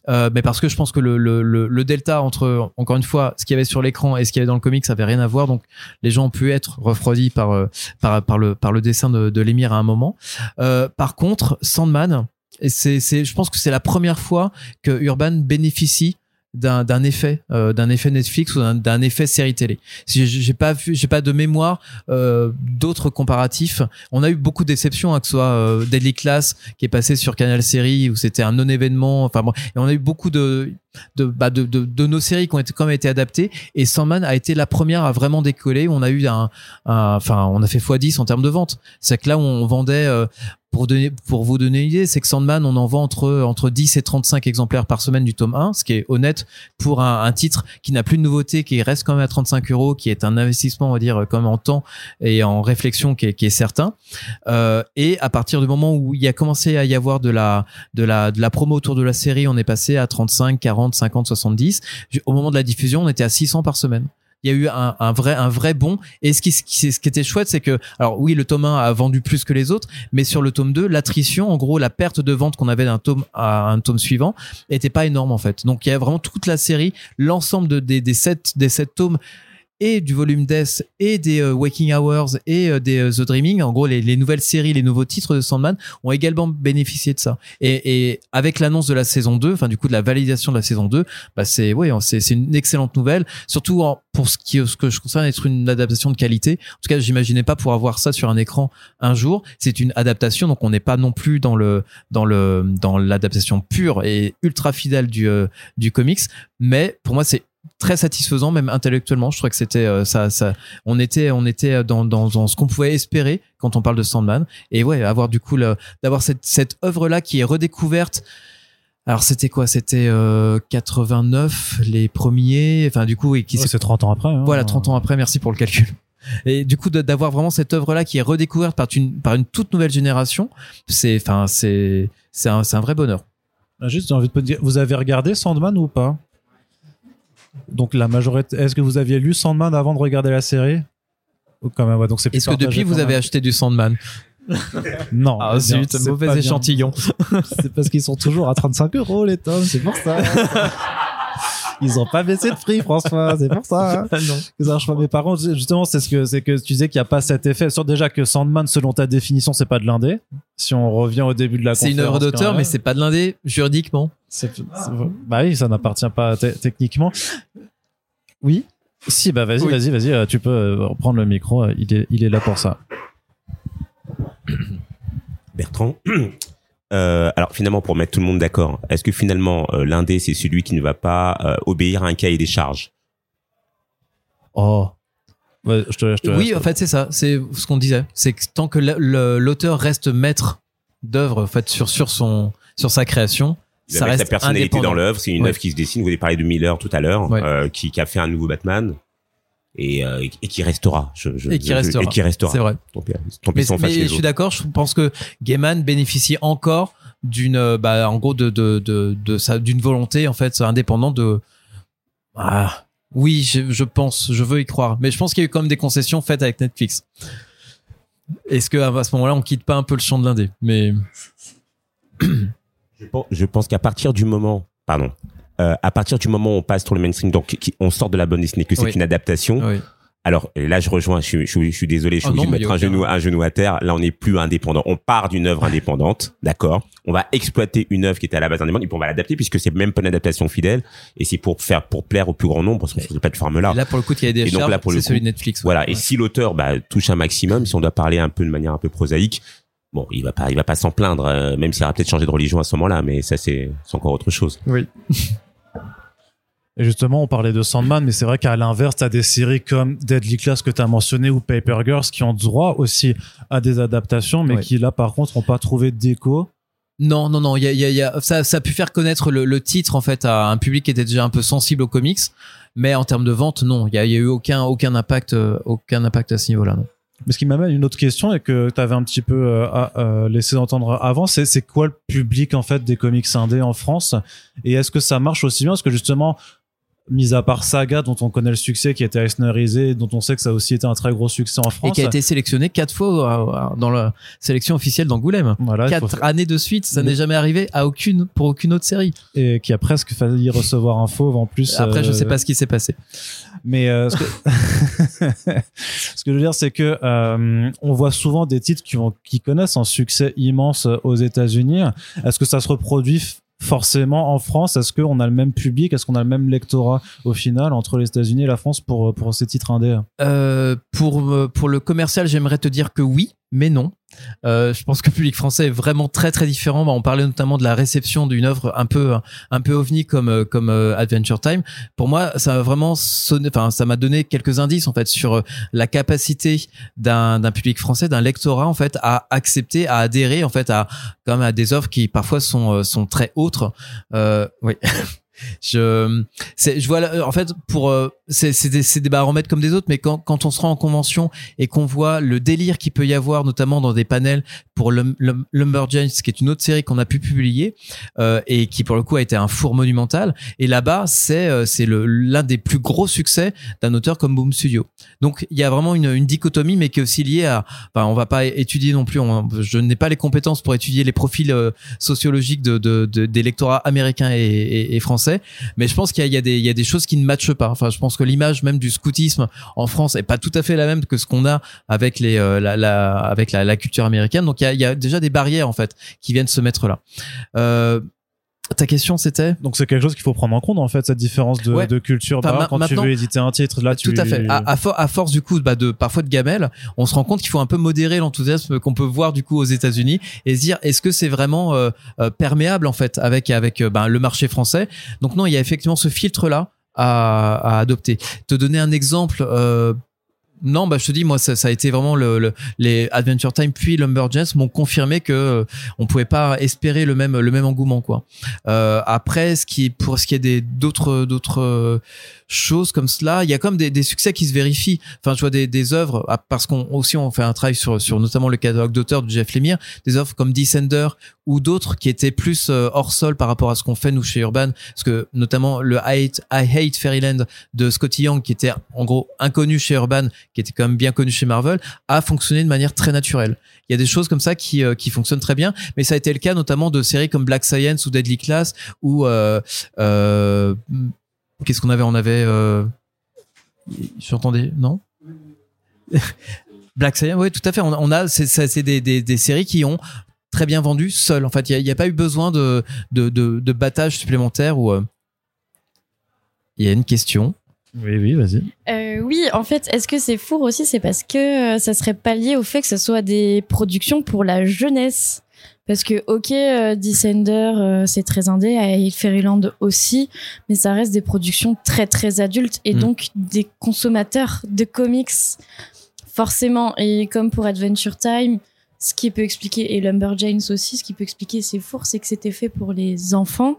S2: Euh, mais parce que je pense que le, le, le, delta entre encore une fois ce qu'il y avait sur l'écran et ce qu'il y avait dans le comics ça avait rien à voir donc les gens ont pu être refroidis par euh, par, par le par le dessin de, l'émir à un moment par contre Sandman c'est je pense que c'est la première fois que Urban bénéficie d'un effet euh, d'un effet Netflix ou d'un- effet série télé. J'ai pas vu, j'ai pas de mémoire euh, d'autres comparatifs. On a eu beaucoup de déceptions, hein, que ce soit euh, Class qui est passé sur Canal Série où c'était un non événement. Enfin bon, et on a eu beaucoup de de, bah, de, nos séries qui ont été quand même été adaptées et Sandman a été la première à vraiment décoller. On a eu un, enfin on a fait x10 en termes de vente. C'est que là on vendait euh, pour pour vous donner une idée, c'est que Sandman on en vend entre entre 10 et 35 exemplaires par semaine du tome 1, ce qui est honnête pour un, un titre qui n'a plus de nouveauté, qui reste quand même à 35 euros, qui est un investissement on va dire comme en temps et en réflexion qui est, qui est certain. Euh, et à partir du moment où il y a commencé à y avoir de la de la de la promo autour de la série, on est passé à 35, 40, 50, 70. Au moment de la diffusion, on était à 600 par semaine. Il y a eu un, vrai un vrai bond et ce qui, ce ce qui était chouette c'est que alors oui le tome 1 a vendu plus que les autres mais sur le tome 2 l'attrition en gros la perte de vente qu'on avait d'un tome à un tome suivant était pas énorme en fait donc il y a vraiment toute la série l'ensemble de, des des sept des sept tomes et du volume Death et des euh, Waking Hours et euh, des euh, The Dreaming, en gros les, les nouvelles séries, les nouveaux titres de Sandman ont également bénéficié de ça. Et, avec l'annonce de la saison 2, enfin du coup de la validation de la saison 2, bah c'est ouais, c'est c'est une excellente nouvelle, surtout pour ce qui ce que je considère être une adaptation de qualité. En tout cas, j'imaginais pas pour avoir ça sur un écran un jour. C'est une adaptation, donc on n'est pas non plus dans le dans le dans l'adaptation pure et ultra fidèle du du comics, mais pour moi c'est très satisfaisant même intellectuellement je trouvais que c'était euh, ça ça on était on était dans dans, dans ce qu'on pouvait espérer quand on parle de Sandman et ouais avoir du coup d'avoir cette cette œuvre là qui est redécouverte alors c'était quoi? C'était euh, 89 les premiers enfin du coup et qui
S1: c'est 30 ans après. hein.
S2: voilà, 30 ans après, merci pour le calcul. Et du coup, d'avoir vraiment cette œuvre-là qui est redécouverte par une, par une toute nouvelle génération, c'est, enfin, c'est, c'est un, un vrai bonheur.
S1: Ah, Juste, j'ai envie de te dire, vous avez regardé Sandman ou pas? Donc la majorité, est-ce que vous aviez lu Sandman avant de regarder la série? Ou quand même, ouais, donc c'est
S2: Est-ce que depuis vous avez acheté du Sandman?
S1: Non.
S2: Ah zut, mauvais échantillon.
S1: C'est parce qu'ils sont toujours à 35 euros les tomes, c'est pour ça. Ils ont pas baissé de prix, François, c'est pour ça. hein. Ça pas. Par contre, justement, c'est ce que c'est que tu disais qu'il n'y a pas cet effet. Sur déjà que Sandman, selon ta définition, c'est pas de l'indé. Si on revient au début de la
S2: C'est une œuvre d'auteur, mais c'est pas de l'indé juridiquement.
S1: C'est- c'est- Bah oui, ça n'appartient pas te- techniquement. Oui. Si, bah vas-y,
S2: Oui.
S1: vas-y, vas-y, euh, tu peux euh, reprendre le micro. Il est, il est là pour ça.
S4: Bertrand. Euh, alors finalement, pour mettre tout le monde d'accord, est-ce que finalement euh, l'indé c'est celui qui ne va pas euh, obéir à un cahier des charges?
S1: Oh. Ouais, je te, je te
S2: Oui, en fait, c'est ça. C'est ce qu'on disait. C'est que tant que l'auteur reste maître d'œuvre, en fait, sur, sur son, sur sa création,
S4: Il
S2: ça
S4: avec
S2: reste
S4: sa personnalité dans l'œuvre, c'est une
S2: Ouais.
S4: œuvre qui se dessine. Vous avez parlé de Miller tout à l'heure,
S2: Ouais.
S4: euh, qui, qui a fait un nouveau Batman et, euh, et qui restera. Je- je-
S2: Et qui restera.
S4: Et qui restera.
S2: C'est vrai.
S4: Tant pis, tant pis
S2: Mais, je suis d'accord, je pense que Gaiman bénéficie encore d'une, euh, bah, en gros, de, de, de, de sa, d'une volonté, en fait, indépendante de, ah, oui, je, je pense, je veux y croire. Mais je pense qu'il y a eu quand même des concessions faites avec Netflix. Est-ce que à ce moment-là, on quitte pas un peu le champ de l'indé? Mais
S4: Je pense, je pense qu'à partir du moment, pardon, euh, à partir du moment où on passe sur le mainstream, donc qui- on sort de la bande dessinée, que c'est
S2: Oui.
S4: une adaptation.
S2: oui.
S4: Alors et là, je rejoins. Je, suis- je, je suis désolé, je suis obligé de mettre un genou, un genou à terre. Là, on n'est plus indépendant. On part d'une œuvre indépendante, d'accord. On va exploiter une œuvre qui était à la base indépendante et puis on va l'adapter puisque c'est même pas une adaptation fidèle et c'est pour faire pour plaire au plus grand nombre parce qu'on sur cette plateforme là.
S2: Et là, pour le coup, il y a des
S4: Et donc
S2: charges,
S4: là, pour le
S2: c'est celui de Netflix. ouais.
S4: Voilà. Et si l'auteur bah, touche un maximum, si on doit parler un peu de manière un peu prosaïque, bon, il va pas, il va pas s'en plaindre, euh, même s'il aura peut-être changé de religion à ce moment-là, mais ça c'est, c'est encore autre chose.
S1: Et justement, on parlait de Sandman, mais c'est vrai qu'à l'inverse, t'as des séries comme Deadly Class que t'as mentionné ou Paper Girls qui ont droit aussi à des adaptations, mais qui là, par contre, n'ont pas trouvé d'écho.
S2: Non, non, non. Il y a, il y a, il y a- ça, ça a pu faire connaître le, le titre en fait à un public qui était déjà un peu sensible aux comics, mais en termes de vente, non. Il y a, eu aucun, aucun impact, euh, aucun impact à ce niveau-là. non.
S1: Mais ce qui m'amène à une autre question et que tu avais un petit peu euh, à- euh, laissé entendre avant, c'est c'est quoi le public en fait des comics indés en France? Et est-ce que ça marche aussi bien? Parce que justement, mis à part Saga dont on connaît le succès, qui a été Eisnerisé, dont on sait que ça a aussi été un très gros succès en
S2: Et
S1: France.
S2: qui a été sélectionné quatre fois euh, dans la sélection officielle d'Angoulême.
S1: voilà, il faut
S2: Quatre années de suite, ça n'est jamais arrivé à aucune, pour aucune autre série.
S1: et qui a presque failli recevoir un fauve en plus.
S2: Après, je
S1: euh,
S2: sais pas ce qui s'est passé.
S1: Mais euh, ce, que... je veux dire, c'est que euh, on voit souvent des titres qui, connaissent un succès immense aux États-Unis. Est-ce que ça se reproduit forcément en France? Est-ce qu'on a le même public? Est-ce qu'on a le même lectorat au final entre les États-Unis et la France pour, pour ces titres indés?
S2: Euh, pour, euh, pour le commercial, j'aimerais te dire que oui, mais non. Euh, je pense que le public français est vraiment très très différent. Bah, on parlait notamment de la réception d'une œuvre un peu un peu ovni comme euh, comme euh, Adventure Time. Pour moi, ça a vraiment sonné. Enfin, ça m'a donné quelques indices en fait sur la capacité d'un d'un public français, d'un lectorat en fait à accepter, à adhérer en fait à quand à des offres qui parfois sont sont très autres. Euh, oui. je vois en fait pour euh, c'est des, des baromètres comme des autres mais quand quand on se rend en convention et qu'on voit le délire qu'il peut y avoir notamment dans des panels pour Lumberjanes qui est une autre série qu'on a pu publier euh, et qui pour le coup a été un four monumental. Et là-bas c'est euh, c'est l'un des plus gros succès d'un auteur comme Boom Studio. Donc il y a vraiment une, dichotomie mais qui est aussi liée à on va pas étudier non plus je n'ai pas les compétences pour étudier les profils euh, sociologiques de, de, de, des lectorats américains et français mais je pense qu'il y, a des, choses qui ne matchent pas. Enfin, je pense que l'image même du scoutisme en France est pas tout à fait la même que ce qu'on a avec euh, la, culture américaine. Donc il y a, il y a déjà des barrières en fait qui viennent se mettre là. Euh, ta question, c'était?
S1: Donc c'est quelque chose qu'il faut prendre en compte en fait cette différence de, de culture. Enfin, quand tu veux éditer un titre, là tu
S2: tout à fait. À, à, force du coup, bah, de parfois de gamelles, on se rend compte qu'il faut un peu modérer l'enthousiasme qu'on peut voir du coup aux États-Unis et se dire est-ce que c'est vraiment euh, euh, perméable en fait avec avec euh, ben, le marché français? Donc non, il y a effectivement ce filtre là à, à adopter. Te donner un exemple non, bah je te dis, moi ça, ça a été vraiment le, les Adventure Time puis Lumberjacks m'ont confirmé que euh, on pouvait pas espérer le même le même engouement quoi. Euh, après, ce qui pour ce qui est des d'autres d'autres choses comme cela, il y a comme des, des succès qui se vérifient. Enfin, je vois des, des œuvres ah, parce qu'on aussi on fait un travail sur sur notamment le catalogue d'auteurs de Jeff Lemire, des œuvres comme Descender ou d'autres qui étaient plus euh, hors sol par rapport à ce qu'on fait nous chez Urban, parce que notamment le I Hate, I Hate Fairyland de Scotty Young qui était en gros inconnu chez Urban, qui était quand même bien connu chez Marvel, a fonctionné de manière très naturelle. Il y a des choses comme ça qui euh, qui fonctionnent très bien, mais ça a été le cas notamment de séries comme Black Science ou Deadly Class ou euh, euh, Qu'est-ce qu'on avait On avait. Euh... J'entendais, non? Black Science, oui, tout à fait. On, a, c'est des, des, des, séries qui ont très bien vendu seules. En fait, il n'y a, pas eu besoin de, de, de, battage supplémentaire ou. Il y a une question.
S1: Oui, oui, vas-y.
S7: Euh, oui, en fait, est-ce que c'est four aussi C'est parce que euh, ça serait pas lié au fait que ce soit des productions pour la jeunesse. Parce que, ok, euh, Descender, euh, c'est très indé, et Fairyland aussi, mais ça reste des productions très, très adultes et mm. donc des consommateurs de comics, forcément. Et comme pour Adventure Time, ce qui peut expliquer, et Lumberjanes aussi, ce qui peut expliquer c'est four, c'est que c'était fait pour les enfants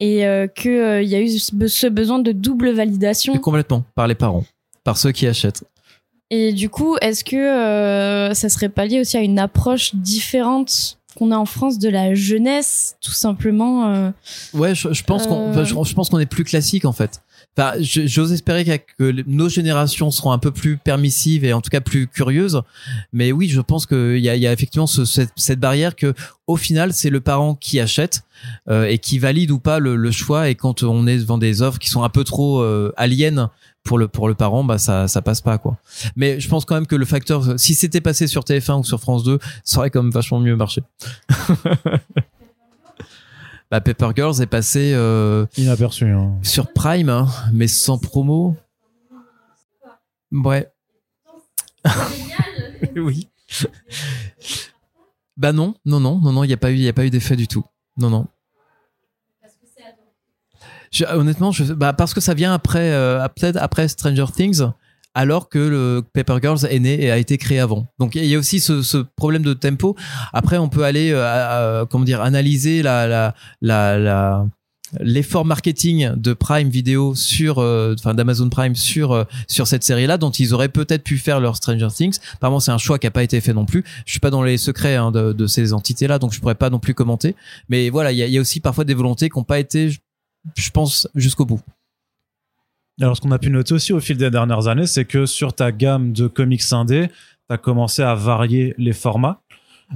S7: et euh, qu'il euh, y a eu ce besoin de double validation.
S2: complètement, par les parents, par ceux qui achètent.
S7: Et du coup, est-ce que euh, ça serait pas lié aussi à une approche différente qu'on a en France de la jeunesse, tout simplement. Euh,
S2: ouais, je, pense qu'on, je, je, pense qu'on est plus classique en fait. Enfin, j'ose espérer que, nos générations seront un peu plus permissives et en tout cas plus curieuses. Mais oui, je pense qu'il y a, y a effectivement ce, cette, barrière que, au final, c'est le parent qui achète euh, et qui valide ou pas le, choix. Et quand on est devant des offres qui sont un peu trop euh, aliènes pour le pour le parent bah ça ça passe pas quoi mais je pense quand même que le facteur si c'était passé sur TF1 ou sur France 2 ça aurait quand vachement mieux marché bah Pepper Girls est passé euh,
S1: inaperçu hein.
S2: sur Prime hein, mais sans promo. Ouais. Oui. Bah non non non non non il y a pas eu il y a pas eu d'effet du tout. Non non. Honnêtement, je, bah parce que ça vient après, euh, peut-être après Stranger Things, alors que le Paper Girls est né et a été créé avant. Donc il y a aussi ce, problème de tempo. Après, on peut aller, euh, comment dire, analyser l'effort marketing de Prime Video sur euh, d'Amazon Prime sur euh, cette série là dont ils auraient peut-être pu faire leur Stranger Things apparemment c'est un choix qui a pas été fait non plus je suis pas dans les secrets hein, de, de, ces entités là donc je pourrais pas non plus commenter mais voilà il y a, y a, aussi parfois des volontés qui n'ont pas été je pense, jusqu'au bout.
S1: Alors, ce qu'on a pu noter aussi au fil des dernières années, c'est que sur ta gamme de comics indés, tu as commencé à varier les formats.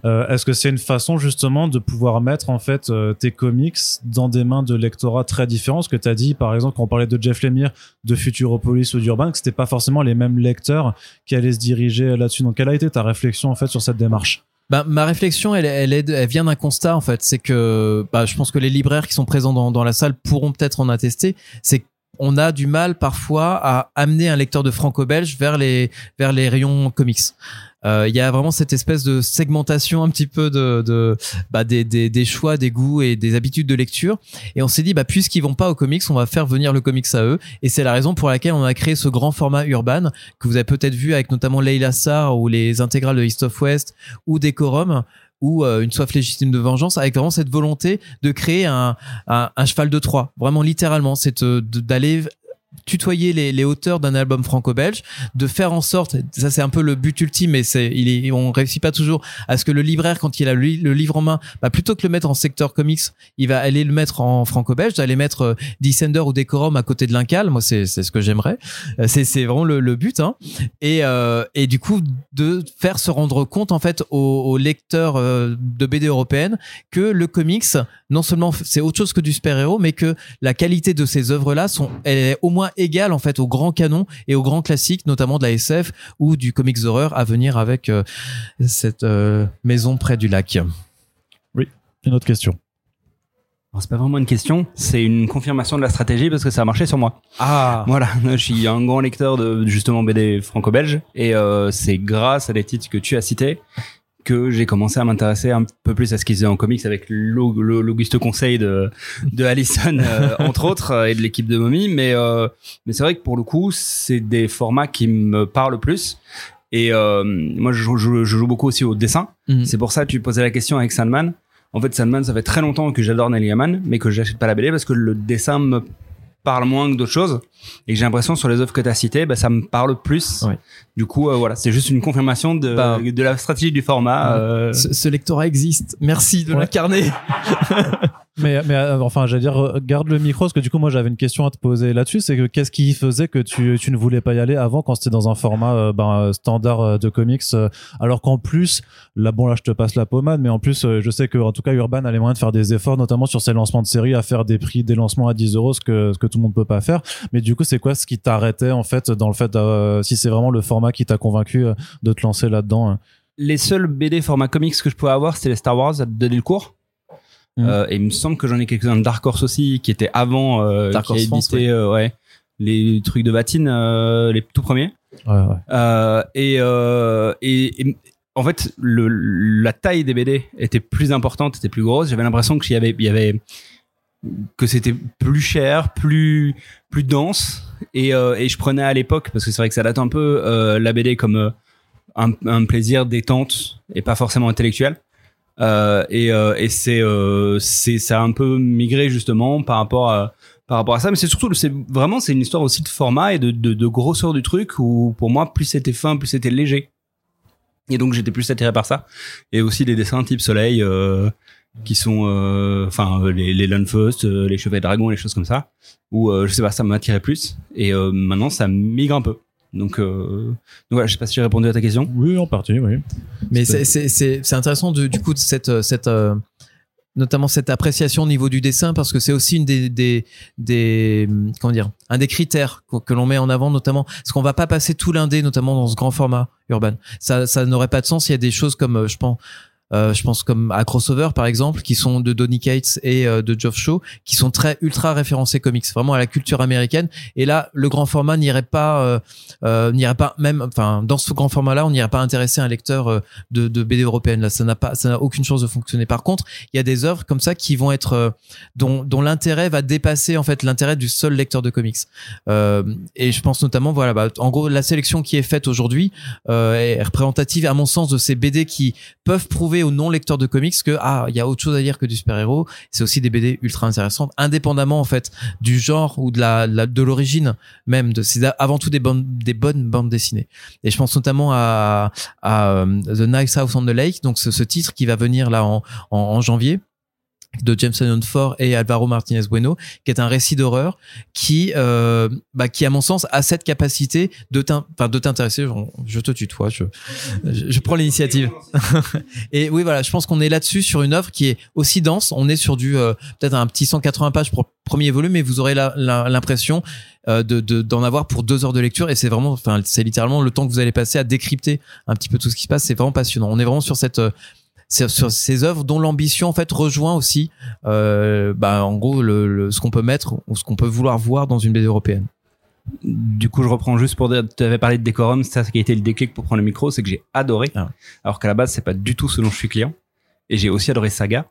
S1: Euh, Est-ce que c'est une façon justement de pouvoir mettre en fait euh, tes comics dans des mains de lectorats très différents? Ce que tu as dit, par exemple, quand on parlait de Jeff Lemire, de Futuropolis ou d'Urban, que c'était pas forcément les mêmes lecteurs qui allaient se diriger là-dessus. Donc, quelle a été ta réflexion en fait sur cette démarche?
S2: Bah, ma réflexion, elle, elle, est- elle vient d'un constat en fait. C'est que bah, je pense que les libraires qui sont présents dans, dans la salle pourront peut-être en attester. C'est qu'on a du mal parfois à amener un lecteur de franco-belge vers les vers les rayons comics. Euh, Il y a vraiment cette espèce de segmentation un petit peu de, de bah, des, des, des choix, des goûts et des habitudes de lecture. Et on s'est dit, bah, puisqu'ils vont pas aux comics, on va faire venir le comics à eux. Et c'est la raison pour laquelle on a créé ce grand format urban que vous avez peut-être vu avec notamment Leila Sarr ou les intégrales de East of West ou Décorum ou euh, une soif légitime de vengeance avec vraiment cette volonté de créer un, un, un cheval de Troie. Vraiment littéralement c'est euh, d'aller tutoyer les, auteurs d'un album franco-belge, de faire en sorte, ça c'est un peu le but ultime, mais c'est, il est, on réussit pas toujours à ce que le libraire, quand il a le, li- le livre en main, bah, plutôt que le mettre en secteur comics, il va aller le mettre en franco-belge, d'aller mettre euh, Descender ou Decorum à côté de l'Incal. Moi, c'est, c'est ce que j'aimerais. Euh, C'est, c'est vraiment le, but, hein. Et, euh, et du coup, de faire se rendre compte, en fait, aux, lecteurs euh, de BD européennes que le comics, non seulement c'est autre chose que du super-héros, mais que la qualité de ces œuvres-là sont, elle est au moins égale, en fait, au grand canon et aux grands classiques, notamment de la SF ou du comics d'horreur à venir avec euh, cette euh, maison près du lac.
S1: Une autre question.
S8: C'est pas vraiment une question, c'est une confirmation de la stratégie parce que ça a marché sur moi.
S2: Ah
S8: Voilà, je suis un grand lecteur de justement BD franco-belge et euh, c'est grâce à des titres que tu as cités que j'ai commencé à m'intéresser un peu plus à ce qu'ils faisaient en comics avec l'au- l'au- l'auguste conseil de, de Allison euh, entre autres euh, et de l'équipe de Mommy. Mais euh, mais c'est vrai que pour le coup c'est des formats qui me parlent plus. Et euh, moi je joue, je joue beaucoup aussi au dessin.
S2: Mhm.
S8: c'est pour ça que tu posais la question avec Sandman. En fait Sandman ça fait très longtemps que j'adore Neil Gaiman mais que j'achète pas la BD parce que le dessin me parle moins que d'autres choses et que j'ai l'impression sur les œuvres que tu as citées bah, ça me parle plus
S2: Ouais.
S8: du coup euh, voilà c'est juste une confirmation de,
S2: Bah.
S8: de la stratégie du format euh,
S2: ce, ce lectorat existe. Merci de
S1: Ouais.
S2: l'incarner.
S1: Mais, mais euh, enfin, j'allais dire, garde le micro, parce que du coup, moi, j'avais une question à te poser là-dessus. C'est que qu'est-ce qui faisait que tu, tu ne voulais pas y aller avant quand c'était dans un format euh, ben, standard de comics euh, Alors qu'en plus, là, bon, là, je te passe la pommade, mais en plus, euh, je sais que en tout cas, Urban a les moyens de faire des efforts, notamment sur ses lancements de séries, à faire des prix, des lancements à 10 euros, ce que, ce que tout le monde peut pas faire. Mais du coup, c'est quoi ce qui t'arrêtait, en fait, dans le fait, euh, si c'est vraiment le format qui t'a convaincu euh, de te lancer là-dedans hein
S8: les seuls BD format comics que je pouvais avoir c'était les Star Wars de Delcourt.
S1: Mhm.
S8: Euh, et il me semble que j'en ai quelques-uns. De Dark Horse aussi qui étaient avant euh,
S2: Dark
S8: qui a
S2: Horse France,
S8: édité euh, ouais les trucs de Vatine les tout premiers.
S1: Ouais,
S8: et, et, et en fait, le, la taille des BD était plus importante, était plus grosse. J'avais l'impression qu'il y avait, il y avait que c'était plus cher, plus plus dense. Et, euh, et je prenais à l'époque, parce que c'est vrai que ça date un peu, euh, la BD comme euh, un, plaisir détente et pas forcément intellectuel. Et et c'est c'est ça a un peu migré justement par rapport à par rapport à ça mais c'est surtout c'est vraiment c'est une histoire aussi de format et de, de, grosseur du truc où pour moi plus c'était fin plus c'était léger et donc j'étais plus attiré par ça et aussi des dessins type soleil qui sont euh, enfin euh, les les Lunfust, euh, les cheveux dragons les choses comme ça où euh, je sais pas ça m'attirait plus et euh, maintenant ça migre un peu donc, euh, donc voilà, je sais pas si j'ai répondu à ta question.
S1: Oui, en partie, oui.
S2: Mais c'est c'est c'est c'est intéressant de, du coup de cette cette euh, notamment cette appréciation au niveau du dessin parce que c'est aussi une des des des comment dire un des critères que, que l'on met en avant notamment parce qu'on va pas passer tout l'indé notamment dans ce grand format urbain ça ça n'aurait pas de sens il y a des choses comme je pense je pense comme à Crossover par exemple qui sont de Donny Cates et euh, de Geoff Shaw qui sont très ultra référencés comics vraiment à la culture américaine. Et là le grand format n'irait pas euh, euh, n'irait pas même enfin dans ce grand format là on n'irait pas intéresser un lecteur euh, de, BD européenne. Là ça n'a pas ça n'a aucune chance de fonctionner. Par contre il y a des œuvres comme ça qui vont être euh, dont dont l'intérêt va dépasser en fait l'intérêt du seul lecteur de comics. Euh, et je pense notamment voilà bah, en gros la sélection qui est faite aujourd'hui euh, est représentative à mon sens de ces BD qui peuvent prouver aux non lecteurs de comics que ah il y a autre chose à dire que du super héros c'est aussi des BD ultra intéressantes indépendamment en fait du genre ou de la, de l'origine même de c'est avant tout des bonnes des bonnes bandes dessinées. Et je pense notamment à, euh, The Nice House on the Lake donc ce, titre qui va venir là en, en janvier de James Newton Ford et Alvaro Martinez Bueno, qui est un récit d'horreur qui, euh, bah, qui à mon sens a cette capacité de t'intéresser. Je, te tutoie, je, je, prends l'initiative. et oui, voilà, je pense qu'on est là-dessus sur une œuvre qui est aussi dense. On est sur du euh, peut-être un petit 180 pages pour premier volume, mais vous aurez l'impression euh, de de- d'en avoir pour deux heures de lecture. Et c'est vraiment, enfin, c'est littéralement le temps que vous allez passer à décrypter un petit peu tout ce qui se passe. C'est vraiment passionnant. On est vraiment sur cette euh, sur, ces œuvres dont l'ambition en fait rejoint aussi euh, bah, en gros le, le- ce qu'on peut mettre ou ce qu'on peut vouloir voir dans une BD européenne.
S8: Du coup, je reprends juste pour dire, tu avais parlé de décorum, c'est ça qui a été le déclic pour prendre le micro, c'est que j'ai adoré.
S2: Ah.
S8: Alors qu'à la base, c'est pas du tout ce dont je suis client. Et j'ai aussi adoré Saga,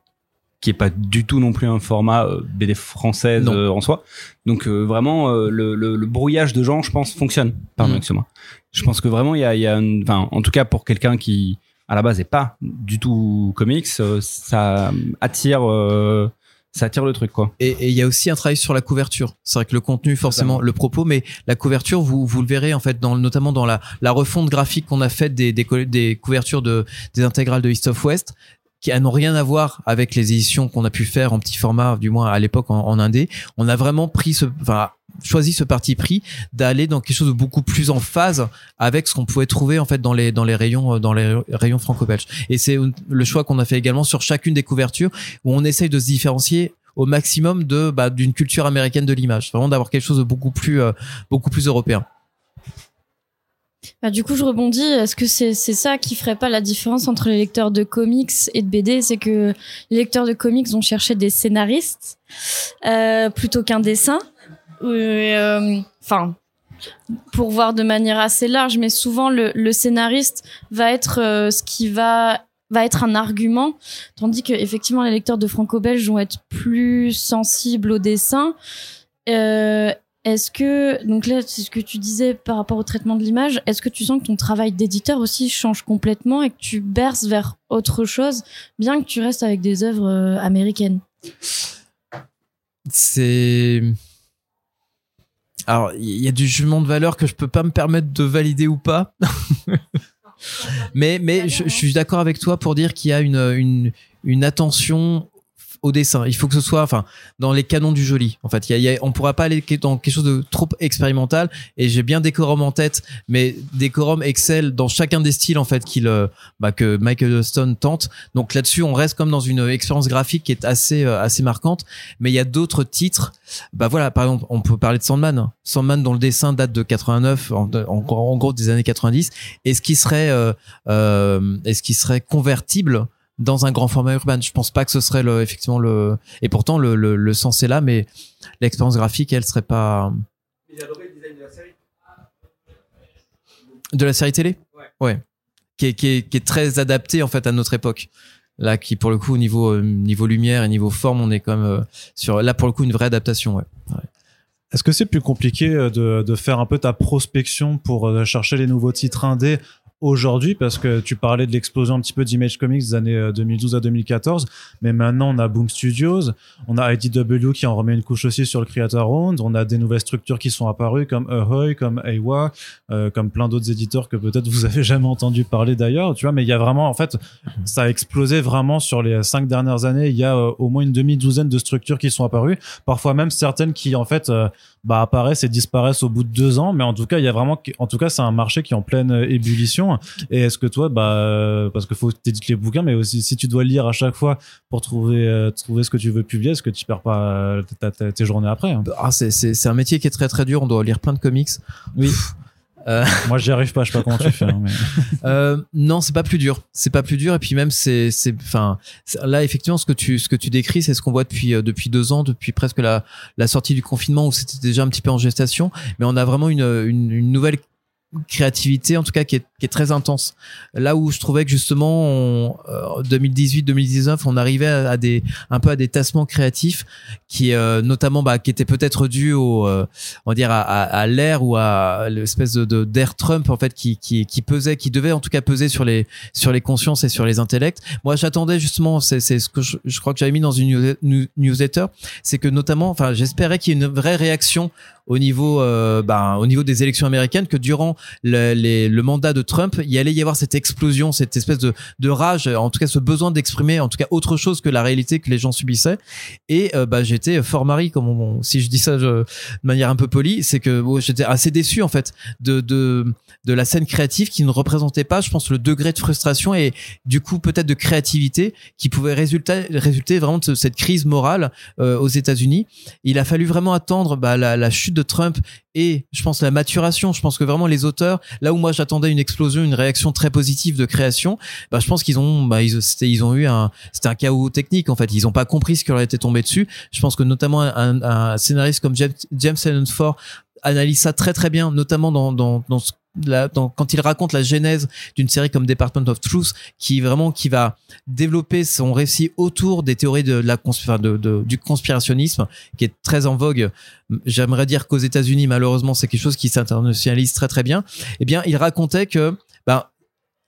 S8: qui est pas du tout non plus un format euh, BD française euh, en soi. Donc euh, vraiment, euh, le, le, le brouillage de gens, je pense, fonctionne. Pardon,
S2: Mm.
S8: excuse-moi. Je pense que vraiment, il y a, y a une- en tout cas pour quelqu'un qui à la base est pas du tout comics, euh, ça attire, euh, ça attire le truc quoi.
S2: Et il y a aussi un travail sur la couverture. C'est vrai que le contenu, forcément, le propos, mais la couverture, vous, vous le verrez en fait, dans, notamment dans la, la refonte graphique qu'on a faite des, des, co- des couvertures de, des intégrales de East of West qui n'ont rien à voir avec les éditions qu'on a pu faire en petit format, du moins à l'époque en, en indé. On a vraiment pris ce, enfin, choisi ce parti pris d'aller dans quelque chose de beaucoup plus en phase avec ce qu'on pouvait trouver en fait dans les dans les rayons euh, dans les rayons franco-belges. Et c'est le choix qu'on a fait également sur chacune des couvertures où on essaye de se différencier au maximum de bah, d'une culture américaine de l'image, vraiment d'avoir quelque chose de beaucoup plus euh, beaucoup plus européen.
S7: Bah, du coup, je rebondis. Est-ce que c'est ça qui ferait pas la différence entre les lecteurs de comics et de BD C'est que les lecteurs de comics vont chercher des scénaristes euh, plutôt qu'un dessin. Euh, Enfin, pour voir de manière assez large, mais souvent le, scénariste va être euh, ce qui va va être un argument, tandis que effectivement les lecteurs de franco-belge vont être plus sensibles au dessin. Est-ce que, donc là, c'est ce que tu disais par rapport au traitement de l'image, est-ce que tu sens que ton travail d'éditeur aussi change complètement et que tu berces vers autre chose, bien que tu restes avec des œuvres euh, américaines?
S2: C'est alors il y a du jugement de valeur que je peux pas me permettre de valider ou pas. mais mais je, je suis d'accord avec toi pour dire qu'il y a une une une attention au dessin. Il faut que ce soit, enfin, dans les canons du joli. En fait, il y a, y a- on pourra pas aller dans quelque chose de trop expérimental. Et j'ai bien Décorum en tête, mais Décorum excelle dans chacun des styles en fait qu'il, euh, bah, que Michael Huston tente. Donc là-dessus, on reste comme dans une expérience graphique qui est assez euh, assez marquante. Mais il y a d'autres titres. Bah voilà, par exemple, on peut parler de Sandman. Sandman dont le dessin date de 89, en, gros des années 90. Est-ce qu'il serait, euh, euh, est-ce qu'il serait convertible dans un grand format urbain Je pense pas que ce serait le, effectivement le. Et pourtant le, le, le sens est là, mais l'expérience graphique, elle serait pas. De la série télé? Ouais. Qui est, qui est, qui est très adapté en fait à notre époque. Là, qui pour le coup au niveau euh, niveau lumière et niveau forme, on est quand même euh, sur là pour le coup une vraie adaptation. Ouais.
S1: Est-ce que c'est plus compliqué euh, de, de faire un peu ta prospection pour euh, chercher les nouveaux titres indés aujourd'hui parce que tu parlais de l'explosion un petit peu d'Image Comics des années euh, 2012 à 2014 mais maintenant on a Boom Studios on a IDW qui en remet une couche aussi sur le Creator Round on a des nouvelles structures qui sont apparues comme Ahoy comme Aiwa euh, comme plein d'autres éditeurs que peut-être vous avez jamais entendu parler d'ailleurs tu vois mais il y a vraiment en fait ça a explosé vraiment sur les cinq dernières années. Il y a euh, au moins une demi-douzaine de structures qui sont apparues parfois même certaines qui en fait euh, bah, apparaissent et disparaissent au bout de deux ans. Mais en tout cas, il y a vraiment, en tout cas, c'est un marché qui est en pleine euh, ébullition. Et est-ce que toi, bah, euh, parce faut que tu édites les bouquins, mais aussi si tu dois lire à chaque fois pour trouver, euh, trouver ce que tu veux publier, est-ce que tu perds pas euh, ta- ta- tes journées après hein?
S2: Ah, c'est c'est c'est un métier qui est très très dur. On doit lire plein de comics.
S1: Oui.
S2: Euh,
S1: Moi, j'y arrive pas. Je sais pas comment tu fais. hein, mais-
S2: Euh, non, c'est pas plus dur. C'est pas plus dur. Et puis même, c'est, c'est, enfin, là effectivement, ce que tu, ce que tu décris, c'est ce qu'on voit depuis euh, depuis deux ans, depuis presque la la sortie du confinement où c'était déjà un petit peu en gestation. Mais on a vraiment une une, une nouvelle créativité, en tout cas qui est, qui est très intense. Là où je trouvais que justement, on, euh, 2018-2019, on arrivait à, des un peu à des tassements créatifs qui, euh, notamment, bah, qui étaient peut-être dus au, euh, on va dire à, à, à l'ère ou à l'espèce de, d'air Trump en fait qui, qui qui pesait, qui devait en tout cas peser sur les sur les consciences et sur les intellects. Moi, j'attendais justement, c'est c'est ce que je, je crois que j'avais mis dans une news- news- newsletter, c'est que notamment, enfin, j'espérais qu'il y ait une vraie réaction au niveau, euh, ben, au niveau des élections américaines, que durant le, les- le mandat de Trump, il y allait y avoir cette explosion, cette espèce de, de rage, en tout cas ce besoin d'exprimer, en tout cas autre chose que la réalité que les gens subissaient. Et euh, bah, j'étais fort mari, comme on, si je dis ça de manière un peu polie, c'est que bon, j'étais assez déçu en fait de, de de la scène créative qui ne représentait pas, je pense, le degré de frustration et du coup peut-être de créativité qui pouvait résulter, résulter vraiment de ce- cette crise morale euh, aux États-Unis. Il a fallu vraiment attendre bah, la, la chute de Trump et je pense la maturation. Je pense que vraiment les auteurs, là où moi j'attendais une explosion, une réaction très positive de création, bah, je pense qu'ils ont, bah, ils, ils ont eu un, c'était un chaos technique en fait. Ils n'ont pas compris ce qui leur était tombé dessus. Je pense que notamment un, un scénariste comme James, James Allen Ford analyse ça très très bien, notamment dans, dans, dans, ce- la- dans- quand il raconte la genèse d'une série comme Department of Truth, qui vraiment qui va développer son récit autour des théories de la consp- de, de- du conspirationnisme, qui est très en vogue. J'aimerais dire qu'aux États-Unis, malheureusement, c'est quelque chose qui s'internationalise très très bien. Eh bien, il racontait que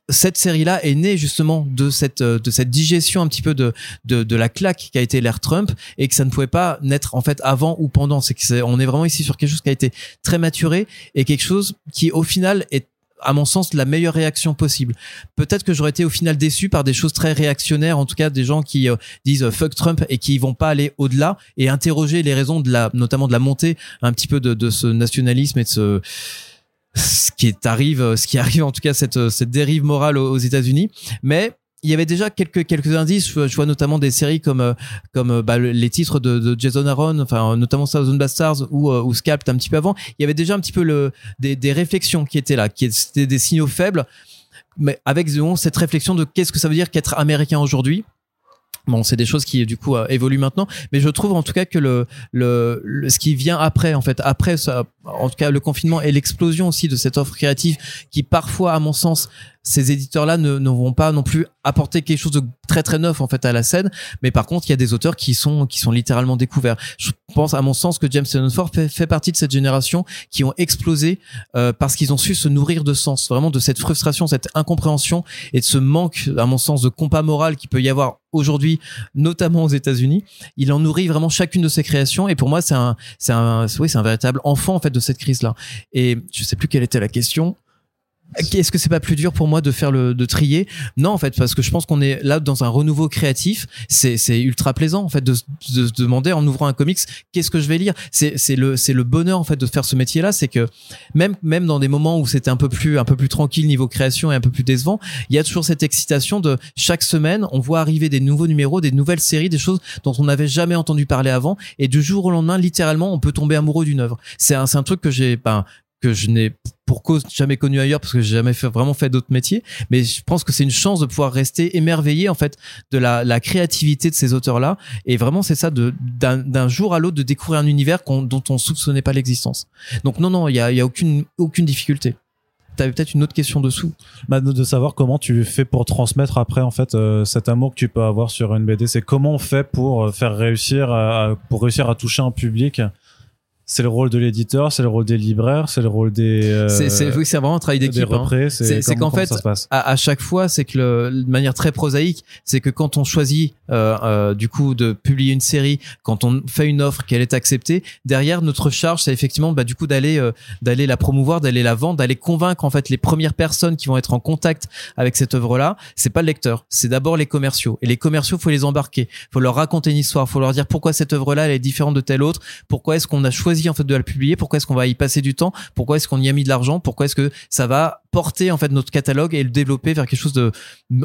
S2: cette série-là est née justement de cette euh, de cette digestion un petit peu de de, de la claque qui a été l'ère Trump et que ça ne pouvait pas naître en fait avant ou pendant. C'est que on est vraiment ici sur quelque chose qui a été très maturé et quelque chose qui au final est à mon sens la meilleure réaction possible. Peut-être que j'aurais été au final déçu par des choses très réactionnaires, en tout cas des gens qui euh, disent euh, fuck Trump et qui vont pas aller au-delà et interroger les raisons de la notamment de la montée un petit peu de, de ce nationalisme et de ce ce qui est- arrive, ce qui arrive en tout cas cette cette dérive morale aux États-Unis. Mais il y avait déjà quelques quelques indices. Je, vois notamment des séries comme euh, comme euh, bah, le- les titres de, Jason Aaron, enfin euh, notamment Thousand Bastards ou euh, ou Scalped un petit peu avant. Il y avait déjà un petit peu le des, des réflexions qui étaient là, qui étaient des signaux faibles, mais avec disons, cette réflexion de qu'est-ce que ça veut dire qu'être américain aujourd'hui? Bon, c'est des choses qui du coup euh, évoluent maintenant, mais je trouve en tout cas que le, le- ce qui vient après, en fait, après ça, en tout cas le confinement et l'explosion aussi de cette offre créative, qui parfois, à mon sens, ces éditeurs-là ne, vont pas non plus apporter quelque chose de très très neuf en fait à la scène, mais par contre il y a des auteurs qui sont qui sont littéralement découverts. Je pense à mon sens que James Tynion Ford fait, fait partie de cette génération qui ont explosé euh, parce qu'ils ont su se nourrir de sens, vraiment de cette frustration, cette incompréhension et de ce manque, à mon sens, de compas moral qui peut y avoir aujourd'hui, notamment aux États-Unis. Il en nourrit vraiment chacune de ses créations et pour moi c'est un c'est un oui c'est un véritable enfant en fait de cette crise là. Et je sais plus quelle était la question. Est-ce que c'est pas plus dur pour moi de faire le de trier? Non en fait parce que je pense qu'on est là dans un renouveau créatif. C'est c'est ultra plaisant en fait de, de se demander en ouvrant un comics qu'est-ce que je vais lire? C'est c'est le c'est le bonheur en fait de faire ce métier là, c'est que même même dans des moments où c'était un peu plus un peu plus tranquille niveau création et un peu plus décevant, il y a toujours cette excitation de chaque semaine on voit arriver des nouveaux numéros, des nouvelles séries, des choses dont on n'avait jamais entendu parler avant et du jour au lendemain littéralement on peut tomber amoureux d'une œuvre. C'est un c'est un truc que j'ai ben que je n'ai pour cause jamais connu ailleurs parce que j'ai jamais vraiment fait d'autres métiers mais je pense que c'est une chance de pouvoir rester émerveillé en fait de la, créativité de ces auteurs là et vraiment c'est ça d'un jour à l'autre de découvrir un univers dont on soupçonnait pas l'existence donc non non il y a, aucune aucune difficulté T'avais peut-être une autre question dessous.
S1: Bah, de savoir comment tu fais pour transmettre après en fait euh, cet amour que tu peux avoir sur une BD. C'est comment on fait pour euh, faire réussir pour réussir à toucher un public. C'est le rôle de l'éditeur, c'est le rôle des libraires, c'est le rôle des euh,
S2: c'est c'est oui c'est vraiment un travail d'équipe. hein. C'est- qu'en fait, à chaque fois, c'est que le, de manière très prosaïque, c'est que quand on choisit euh, euh, du coup de publier une série, quand on fait une offre qu'elle est acceptée, derrière notre charge, c'est effectivement bah, du coup d'aller euh, d'aller la promouvoir, d'aller la vendre, d'aller convaincre en fait les premières personnes qui vont être en contact avec cette œuvre-là. C'est pas le lecteur, c'est d'abord les commerciaux. Et les commerciaux, faut les embarquer, faut leur raconter une histoire, faut leur dire pourquoi cette œuvre-là elle est différente de telle autre, pourquoi est-ce qu'on a choisi en fait de la publier, pourquoi est-ce qu'on va y passer du temps, pourquoi est-ce qu'on y a mis de l'argent, pourquoi est-ce que ça va porter en fait notre catalogue et le développer vers quelque chose de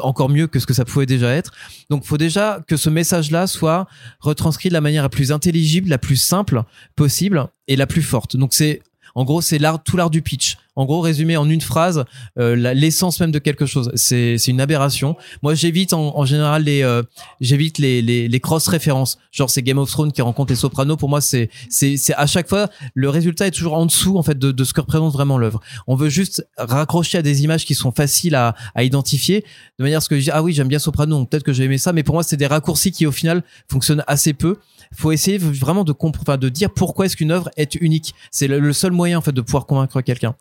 S2: encore mieux que ce que ça pouvait déjà être? Donc faut déjà que ce message-là soit retranscrit de la manière la plus intelligible, la plus simple possible et la plus forte. Donc c'est en gros, c'est l'art, tout l'art du pitch. En gros, résumé en une phrase, euh, l'essence même de quelque chose. C'est, c'est une aberration. Moi, j'évite en, en général les, euh, j'évite les, les, les cross références. Genre, c'est Game of Thrones qui rencontre les Sopranos. Pour moi, c'est, c'est, c'est à chaque fois le résultat est toujours en dessous en fait de, de ce que représente vraiment l'œuvre. On veut juste raccrocher à des images qui sont faciles à, à identifier, de manière à ce que je dis ah oui j'aime bien Soprano, peut-être que j'ai aimé ça, mais pour moi c'est des raccourcis qui au final fonctionnent assez peu. Faut essayer vraiment de dire pourquoi est-ce qu'une œuvre est unique. C'est le, seul moyen en fait de pouvoir convaincre quelqu'un.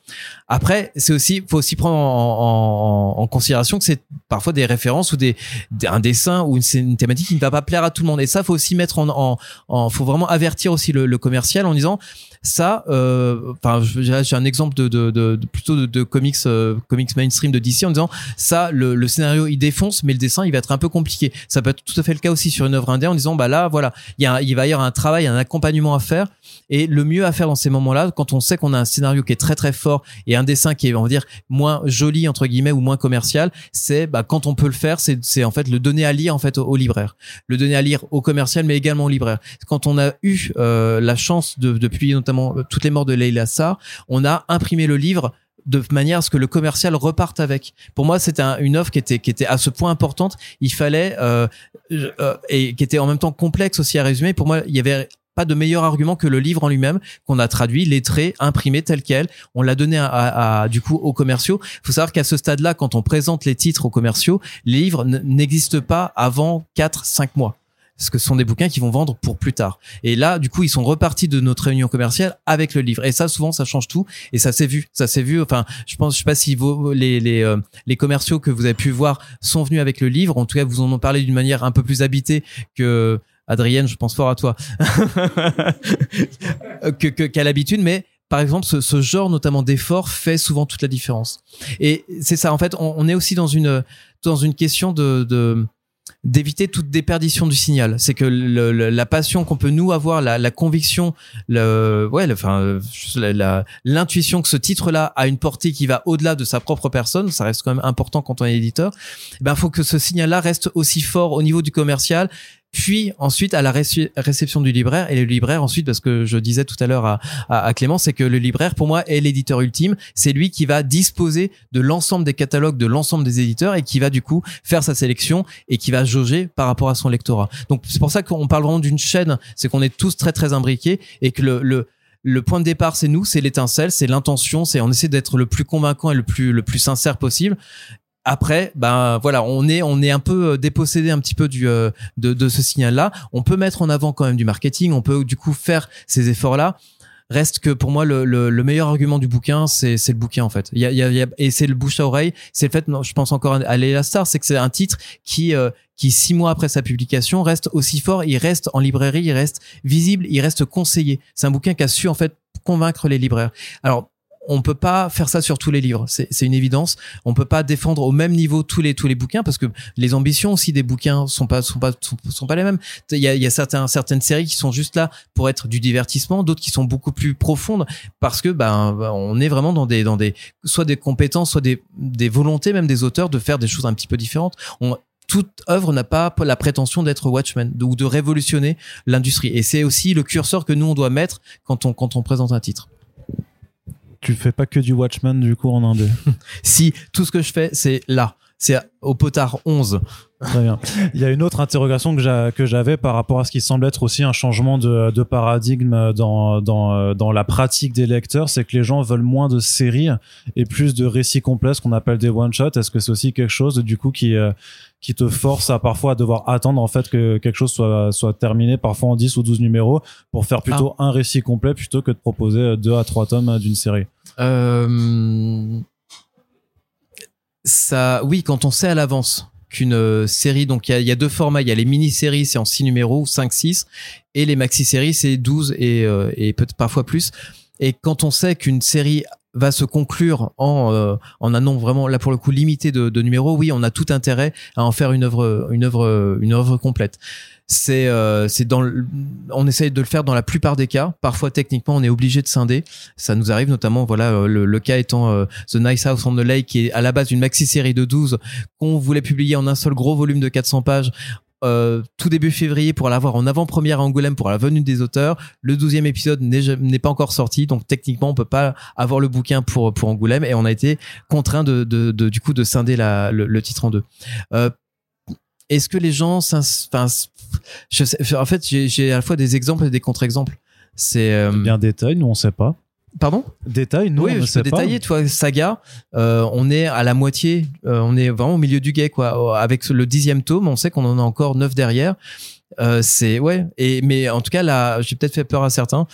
S2: Après, c'est aussi, faut aussi prendre en, considération que c'est parfois des références ou des, un dessin ou une, thématique qui ne va pas plaire à tout le monde. Et ça, faut aussi mettre en, faut vraiment avertir aussi le, commercial en disant ça. euh, Enfin, j'ai un exemple de, plutôt de, comics, euh, comics mainstream de DC en disant ça, le, le scénario il défonce, mais le dessin il va être un peu compliqué. Ça peut être tout à fait le cas aussi sur une œuvre indé en disant bah là voilà, il y a, il va y avoir un travail, un accompagnement à faire. Et le mieux à faire dans ces moments-là, quand on sait qu'on a un scénario qui est très très fort et un dessin qui est, on va dire, moins joli entre guillemets ou moins commercial, c'est bah, quand on peut le faire, c'est en fait le donner à lire en fait au, au libraire, le donner à lire au commercial, mais également au libraire. Quand on a eu euh, la chance de, de publier notamment toutes les morts de Leila Sarr, on a imprimé le livre de manière à ce que le commercial reparte avec. Pour moi, c'était un- une offre qui était qui était à ce point importante. Il fallait euh, euh, et qui était en même temps complexe aussi à résumer. Pour moi, il y avait pas de meilleur argument que le livre en lui-même qu'on a traduit, lettré, imprimé tel quel. On l'a donné à, à- à, du coup aux commerciaux. Il faut savoir qu'à ce stade-là, quand on présente les titres aux commerciaux, les livres n'existent pas avant 4-5 mois. Parce que ce sont des bouquins qui vont vendre pour plus tard. Et là, du coup, ils sont repartis de notre réunion commerciale avec le livre. Et ça, souvent, ça change tout. Et ça s'est vu. Ça s'est vu. Enfin, je pense, je sais pas si vos, les, les, euh, les commerciaux que vous avez pu voir sont venus avec le livre. En tout cas, vous en ont parlé d'une manière un peu plus habitée que Adrienne. Je pense fort à toi. que, que, qu'à l'habitude, mais par exemple, ce, ce genre notamment d'effort fait souvent toute la différence. Et c'est ça, en fait, on, on est aussi dans une dans une question de, de d'éviter toute déperdition du signal. C'est que le- le- la passion qu'on peut nous avoir, la, la conviction, le, ouais, le- enfin, euh, l'intuition que ce titre-là a une portée qui va au-delà de sa propre personne, ça reste quand même important quand on est éditeur. Ben, faut que ce signal-là reste aussi fort au niveau du commercial, puis ensuite à la réce- réception du libraire et le libraire ensuite, parce que je disais tout à l'heure à Clément, c'est que le libraire pour moi est l'éditeur ultime. C'est lui qui va disposer de l'ensemble des catalogues de l'ensemble des éditeurs et qui va du coup faire sa sélection et qui va jauger par rapport à son lectorat. Donc c'est pour ça qu'on parle vraiment d'une chaîne, c'est qu'on est tous très très imbriqués et que le, le le point de départ, c'est nous, c'est l'étincelle, c'est l'intention, c'est on essaie d'être le plus convaincant et le plus le plus sincère possible. Après, ben voilà, on est on est un peu euh, dépossédé un petit peu du euh, de, de ce signal-là. On peut mettre en avant quand même du marketing, on peut du coup faire ces efforts-là. Reste que pour moi le, le, le meilleur argument du bouquin, c'est le bouquin en fait. Il y a, il y a- et c'est le bouche à oreille. C'est le fait, je pense encore à Leila Star, c'est que c'est un titre qui euh, qui six mois après sa publication reste aussi fort. Il reste en librairie, il reste visible, il reste conseillé. C'est un bouquin qui a su en fait convaincre les libraires. Alors on peut pas faire ça sur tous les livres, c'est une évidence. On peut pas défendre au même niveau tous les tous les bouquins parce que les ambitions aussi des bouquins sont pas sont pas sont, pas les mêmes. Il y a, y a certains certaines séries qui sont juste là pour être du divertissement, d'autres qui sont beaucoup plus profondes parce que ben on est vraiment dans des dans des soit des compétences, soit des des volontés même des auteurs de faire des choses un petit peu différentes. On, toute œuvre n'a pas la prétention d'être Watchmen ou de révolutionner l'industrie. Et c'est aussi le curseur que nous on doit mettre quand on quand on présente un titre.
S1: Tu fais pas que du Watchmen du coup en indé.
S2: Si tout ce que je fais c'est là, c'est au potard 11.
S1: Très bien. Il y a une autre interrogation que j'a- que j'avais par rapport à ce qui semble être aussi un changement de, de paradigme dans, dans, euh, dans la pratique des lecteurs, c'est que les gens veulent moins de séries et plus de récits complets, ce qu'on appelle des one-shots. Est-ce que c'est aussi quelque chose du coup qui, euh, qui te force à parfois à devoir attendre en fait que quelque chose soit, soit terminé, parfois en 10 ou 12 numéros, pour faire plutôt un récit complet plutôt que de proposer deux à trois tomes d'une série?
S2: Euh, ça, oui, quand on sait à l'avance qu'une euh, série, donc il y a, deux formats, il y a les mini-séries, c'est en 6 numéros, 5, 6, et les maxi-séries, c'est 12 et, euh, et peut-être parfois plus. Et quand on sait qu'une série va se conclure en, euh, en un nombre vraiment, là pour le coup, limité de, de numéros, oui, on a tout intérêt à en faire une œuvre, une une œuvre complète c'est euh, c'est dans le- on essaye de le faire dans la plupart des cas parfois techniquement on est obligé de scinder ça nous arrive notamment voilà euh, le, le cas étant euh, The Nice House on the Lake qui est à la base une maxi série de 12 qu'on voulait publier en un seul gros volume de 400 pages euh, tout début février pour l'avoir en avant-première à Angoulême pour la venue des auteurs. Le douzième épisode n'est pas encore sorti, donc techniquement on peut pas avoir le bouquin pour pour Angoulême et on a été contraint de, de, de- du coup de scinder la, le, titre en deux. Euh, Est-ce que les gens, je sais, en fait, j'ai à la fois des exemples et des contre-exemples. C'est euh,
S1: Bien détail, nous on sait pas.
S2: pardon?
S1: Détail, nous
S2: oui,
S1: on ne sait
S2: peux
S1: pas.
S2: détailler. Tu vois, Saga, euh, on est à la moitié, euh, on est vraiment au milieu du guet, quoi. Avec le dixième tome, on sait qu'on en a encore neuf derrière. Euh, c'est ouais. Et mais en tout cas, là, j'ai peut-être fait peur à certains.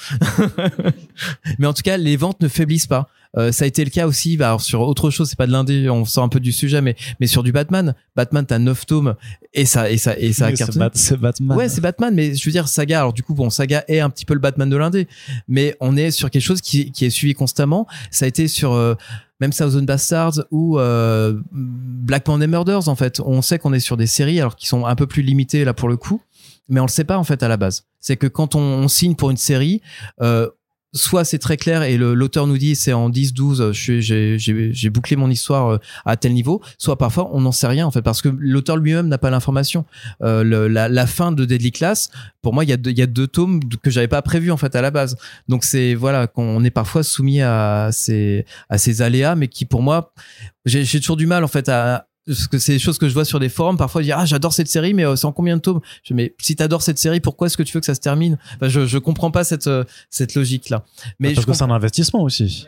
S2: mais en tout cas, les ventes ne faiblissent pas. Euh, ça a été le cas aussi bah, alors sur autre chose, c'est pas de l'indé, on sort un peu du sujet, mais mais sur du Batman, Batman t'as 9 tomes et ça et ça et ça a
S1: Oui, c'est
S2: cartonné.
S1: Bat- c'est Batman.
S2: Ouais, c'est Batman, mais je veux dire, Saga, alors du coup, bon, Saga est un petit peu le Batman de l'indé, mais on est sur quelque chose qui, qui est suivi constamment. Ça a été sur euh, même Thousand Bastards ou euh, Black Monday Murders, en fait. On sait qu'on est sur des séries, alors qui sont un peu plus limitées là pour le coup, mais on le sait pas en fait à la base. C'est que quand on, signe pour une série, euh, soit c'est très clair et l'auteur nous dit c'est en 10 12 euh, je suis- j'ai bouclé mon histoire euh, à tel niveau soit parfois on n'en sait rien en fait parce que l'auteur lui-même n'a pas l'information euh, la, la fin de Deadly Class pour moi il y a deux, y a deux tomes que j'avais pas prévu en fait à la base donc c'est voilà qu'on est parfois soumis à ces à ces aléas mais qui pour moi j'ai toujours du mal en fait à parce que c'est des choses que je vois sur des forums parfois dire ah j'adore cette série mais euh, c'est en combien de tomes? Je dis, mais si t'adores cette série pourquoi est-ce que tu veux que ça se termine? Enfin, je je comprends pas cette euh, cette logique là mais
S1: parce
S2: je
S1: que c'est un investissement aussi.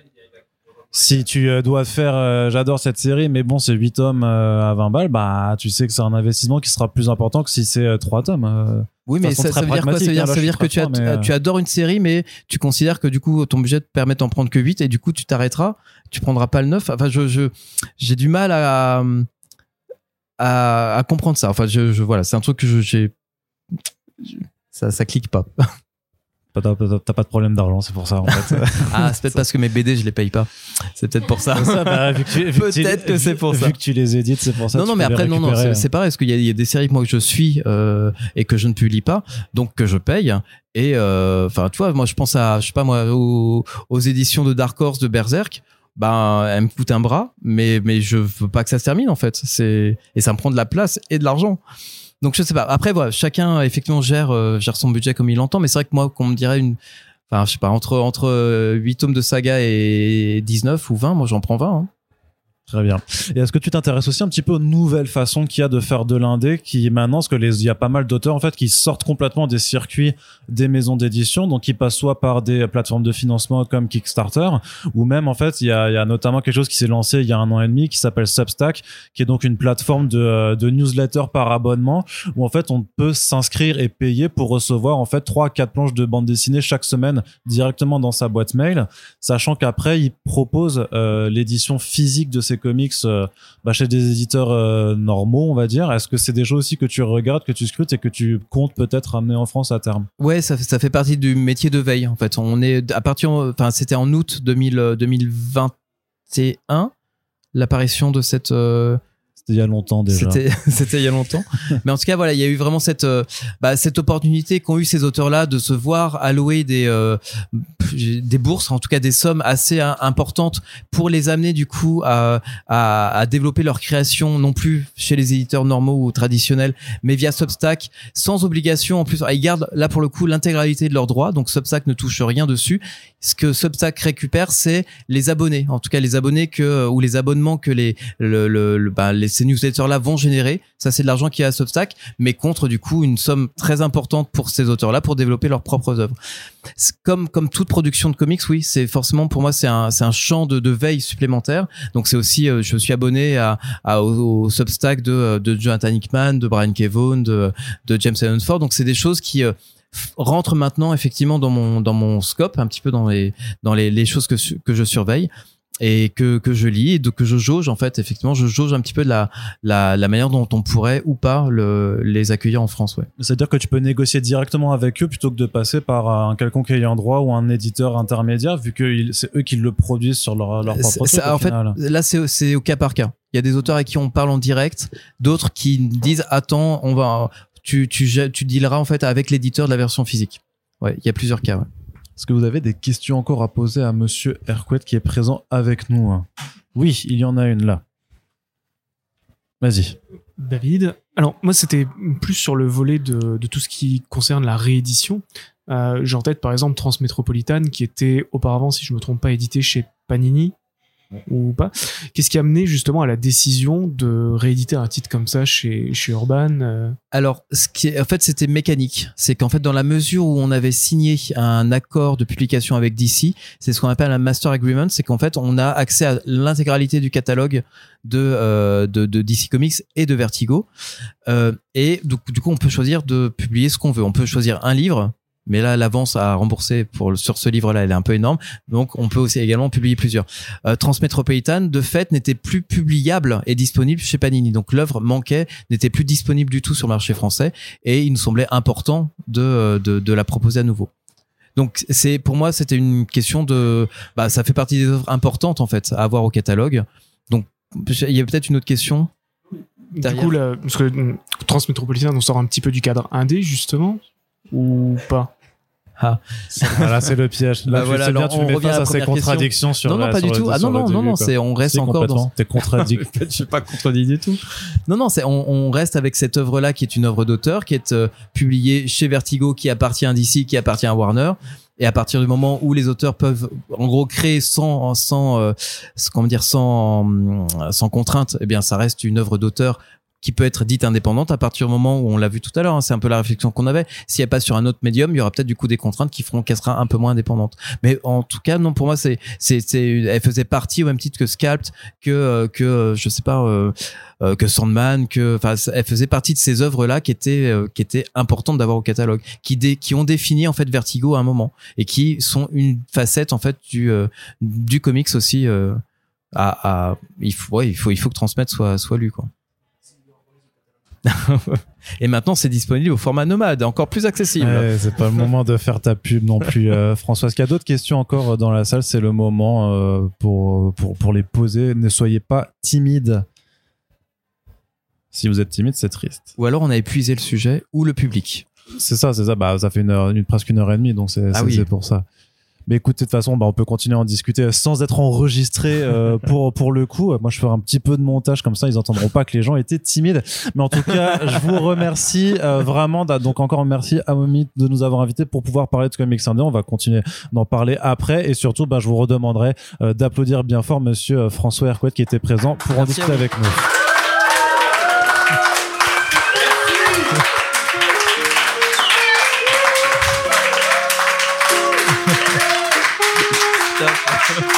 S1: Si tu euh, dois faire, euh, j'adore cette série, mais bon, c'est 8 tomes euh, à 20 balles, bah, tu sais que c'est un investissement qui sera plus important que si c'est 3 tomes. euh.
S2: Oui, mais ça, veut dire quoi? Ça veut dire,
S1: hein, là,
S2: ça veut dire que tu, as,
S1: fort, mais, euh,
S2: tu adores une série, mais tu considères que du coup ton budget te permet d'en prendre que 8 et du coup tu t'arrêteras, tu prendras pas le 9. Enfin, je, je, j'ai du mal à, à, à comprendre ça. Enfin, je, je voilà, c'est un truc que je- j'ai. Ça, ça clique pas.
S1: T'as pas de problème d'argent, c'est pour ça, en fait.
S2: Ah, c'est peut-être parce que mes BD je les paye pas. C'est peut-être pour ça.
S1: Bah, vu vu
S2: Peut-être que c'est pour
S1: vu
S2: ça.
S1: que tu les édites, c'est pour ça.
S2: non, non, mais après, non, non, c'est pareil, parce qu'il y, y a des séries que moi que je suis euh, et que je ne publie pas, donc que je paye. Et euh, enfin, tu vois, moi, je pense à, je sais pas moi, aux, aux éditions de Dark Horse de Berserk. Ben, elle me coûte un bras, mais mais je veux pas que ça se termine en fait. C'est et ça me prend de la place et de l'argent. Donc je sais pas. Après voilà, chacun effectivement gère euh, gère son budget comme il l'entend, mais c'est vrai que moi, qu'on me dirait une, enfin je sais pas entre entre euh, 8 tomes de saga et 19 ou 20, moi j'en prends 20. hein.
S1: Très bien. Et est-ce que tu t'intéresses aussi un petit peu aux nouvelles façons qu'il y a de faire de l'indé, qui maintenant, parce que les, il y a pas mal d'auteurs en fait qui sortent complètement des circuits des maisons d'édition, donc qui passent soit par des plateformes de financement comme Kickstarter, ou même en fait il y a, il y a notamment quelque chose qui s'est lancé il y a un an et demi qui s'appelle Substack, qui est donc une plateforme de, de newsletter par abonnement où en fait on peut s'inscrire et payer pour recevoir en fait trois quatre planches de bande dessinée chaque semaine directement dans sa boîte mail, sachant qu'après il propose euh, l'édition physique de ces comics euh, bah, chez des éditeurs euh, normaux, on va dire. Est-ce que c'est des choses aussi que tu regardes, que tu scrutes et que tu comptes peut-être ramener en France à terme?
S2: Ouais, ça, ça fait partie du métier de veille en fait. On est à partir, enfin c'était en août 2000, euh, 2021 l'apparition de cette. euh,
S1: C'était il y a longtemps déjà.
S2: C'était il y a longtemps. Mais en tout cas voilà, il y a eu vraiment cette euh, bah, cette opportunité qu'ont eu ces auteurs-là de se voir allouer des euh, des bourses, en tout cas des sommes assez importantes pour les amener du coup à, à à développer leur création non plus chez les éditeurs normaux ou traditionnels, mais via Substack sans obligation en plus. Ah, Ils gardent là pour le coup l'intégralité de leurs droits, donc Substack ne touche rien dessus. Ce que Substack récupère, c'est les abonnés, en tout cas les abonnés que ou les abonnements que les le, le, le- bah, les ces newsletters là vont générer. Ça c'est de l'argent qui est à Substack, mais contre du coup une somme très importante pour ces auteurs là pour développer leurs propres œuvres. Comme comme toute production de comics, oui, c'est forcément pour moi c'est un un champ de, veille supplémentaire. Donc c'est aussi euh, je suis abonné à, au, Substack de de Jonathan Hickman, de Brian Kevon, de de James Allen Ford. Donc c'est des choses qui euh, rentrent maintenant effectivement dans mon dans mon scope un petit peu dans les dans les, les choses que que je surveille et que que je lis et de, que je jauge en fait effectivement je jauge un petit peu de la la, la manière dont on pourrait ou pas le, les accueillir en France ouais.
S1: C'est-à-dire que tu peux négocier directement avec eux plutôt que de passer par un quelconque ayant droit ou un éditeur intermédiaire, vu que c'est eux qui le produisent sur leur, leur propre truc,
S2: c'est-
S1: au
S2: en fait là c'est au cas par cas. Il y a des auteurs à qui on parle en direct d'autres qui disent attends on va tu tu tu dealeras en fait avec l'éditeur de la version physique. Ouais il y a plusieurs cas ouais.
S1: Est-ce que vous avez des questions encore à poser à Monsieur Hercouet qui est présent avec nous hein? Oui, il y en a une là. Vas-y.
S9: David. Alors, moi, c'était plus sur le volet de, tout ce qui concerne la réédition. Euh, J'ai en tête, par exemple, Transmétropolitane, qui était auparavant, si je me trompe pas, édité chez Panini. Ou pas. Qu'est-ce qui a mené justement à la décision de rééditer un titre comme ça chez, chez Urban euh,
S2: Alors, ce qui en fait, c'était mécanique. C'est qu'en fait, dans la mesure où on avait signé un accord de publication avec DC, c'est ce qu'on appelle un master agreement, c'est qu'en fait, on a accès à l'intégralité du catalogue de, euh, de, DC Comics et de Vertigo. Euh, et du coup, on peut choisir de publier ce qu'on veut. On peut choisir un livre mais là l'avance à rembourser pour sur ce livre-là, elle est un peu énorme. Donc on peut aussi également publier plusieurs. Euh, Transmétropolitan, de fait, n'était plus publiable et disponible chez Panini. Donc l'œuvre manquait, n'était plus disponible du tout sur le marché français, et il nous semblait important de de, de la proposer à nouveau. Donc c'est pour moi c'était une question de bah ça fait partie des œuvres importantes en fait à avoir au catalogue. Donc il y a peut-être une autre question.
S9: Du coup, là, parce que Transmétropolitain, on sort un petit peu du cadre indé, justement, ou pas?
S1: Voilà, c'est le piège. Là,
S2: Bah
S1: tu
S2: voilà,
S1: bien, tu
S2: on
S1: mets
S2: revient à
S1: face à ces
S2: question.
S1: contradictions sur
S2: non non
S1: la-
S2: pas du tout. Ah non non non non, c'est on reste encore dans.
S1: T'es
S2: je suis pas contredit du tout. Non, non, c'est on, on reste avec cette œuvre-là qui est une œuvre d'auteur, qui est euh, publiée chez Vertigo, qui appartient à DC, qui appartient à Warner. Et à partir du moment où les auteurs peuvent, en gros, créer sans, sans, euh, comment dire, sans, hum, sans contrainte, eh bien, ça reste une œuvre d'auteur qui peut être dite indépendante à partir du moment où on l'a vu tout à l'heure. hein, c'est un peu la réflexion qu'on avait. S'il n'y a pas sur un autre médium, il y aura peut-être du coup des contraintes qui feront qu'elle sera un peu moins indépendante. Mais en tout cas, non, pour moi, c'est, c'est, c'est, elle faisait partie au même titre que Sculpt, que, euh, que, euh, je sais pas, euh, que Sandman, que, enfin, elle faisait partie de ces œuvres-là qui étaient, qui étaient importantes d'avoir au catalogue, qui, dé, qui ont défini en fait Vertigo à un moment et qui sont une facette en fait du, du comics aussi. à, il faut, il faut, il faut que transmettre soit, soit lu quoi. Et maintenant, c'est disponible au format nomade, encore plus accessible.
S1: Ouais, c'est pas le moment de faire ta pub non plus, euh, François. Est-ce qu'il y a d'autres questions encore euh, dans la salle? C'est le moment euh, pour, pour, pour les poser. Ne soyez pas timide. Si vous êtes timide, c'est triste.
S2: Ou alors, on a épuisé le sujet ou le public.
S1: C'est ça, c'est ça. Bah, ça fait une heure, une, presque une heure et demie, donc c'est
S2: Ah oui.
S1: pour ça. Mais écoutez, de toute façon, bah, on peut continuer à en discuter sans être enregistré euh, pour, pour le coup. Moi, je ferai un petit peu de montage, comme ça, ils entendront pas que les gens étaient timides. Mais en tout cas, je vous remercie euh, vraiment. d'a- Donc, encore merci à Momit de nous avoir invités pour pouvoir parler de Comics Indé. On va continuer d'en parler après. Et surtout, bah, je vous redemanderai euh, d'applaudir bien fort monsieur euh, François Hercouet qui était présent pour en
S2: Merci
S1: discuter avec nous.
S2: Thank you.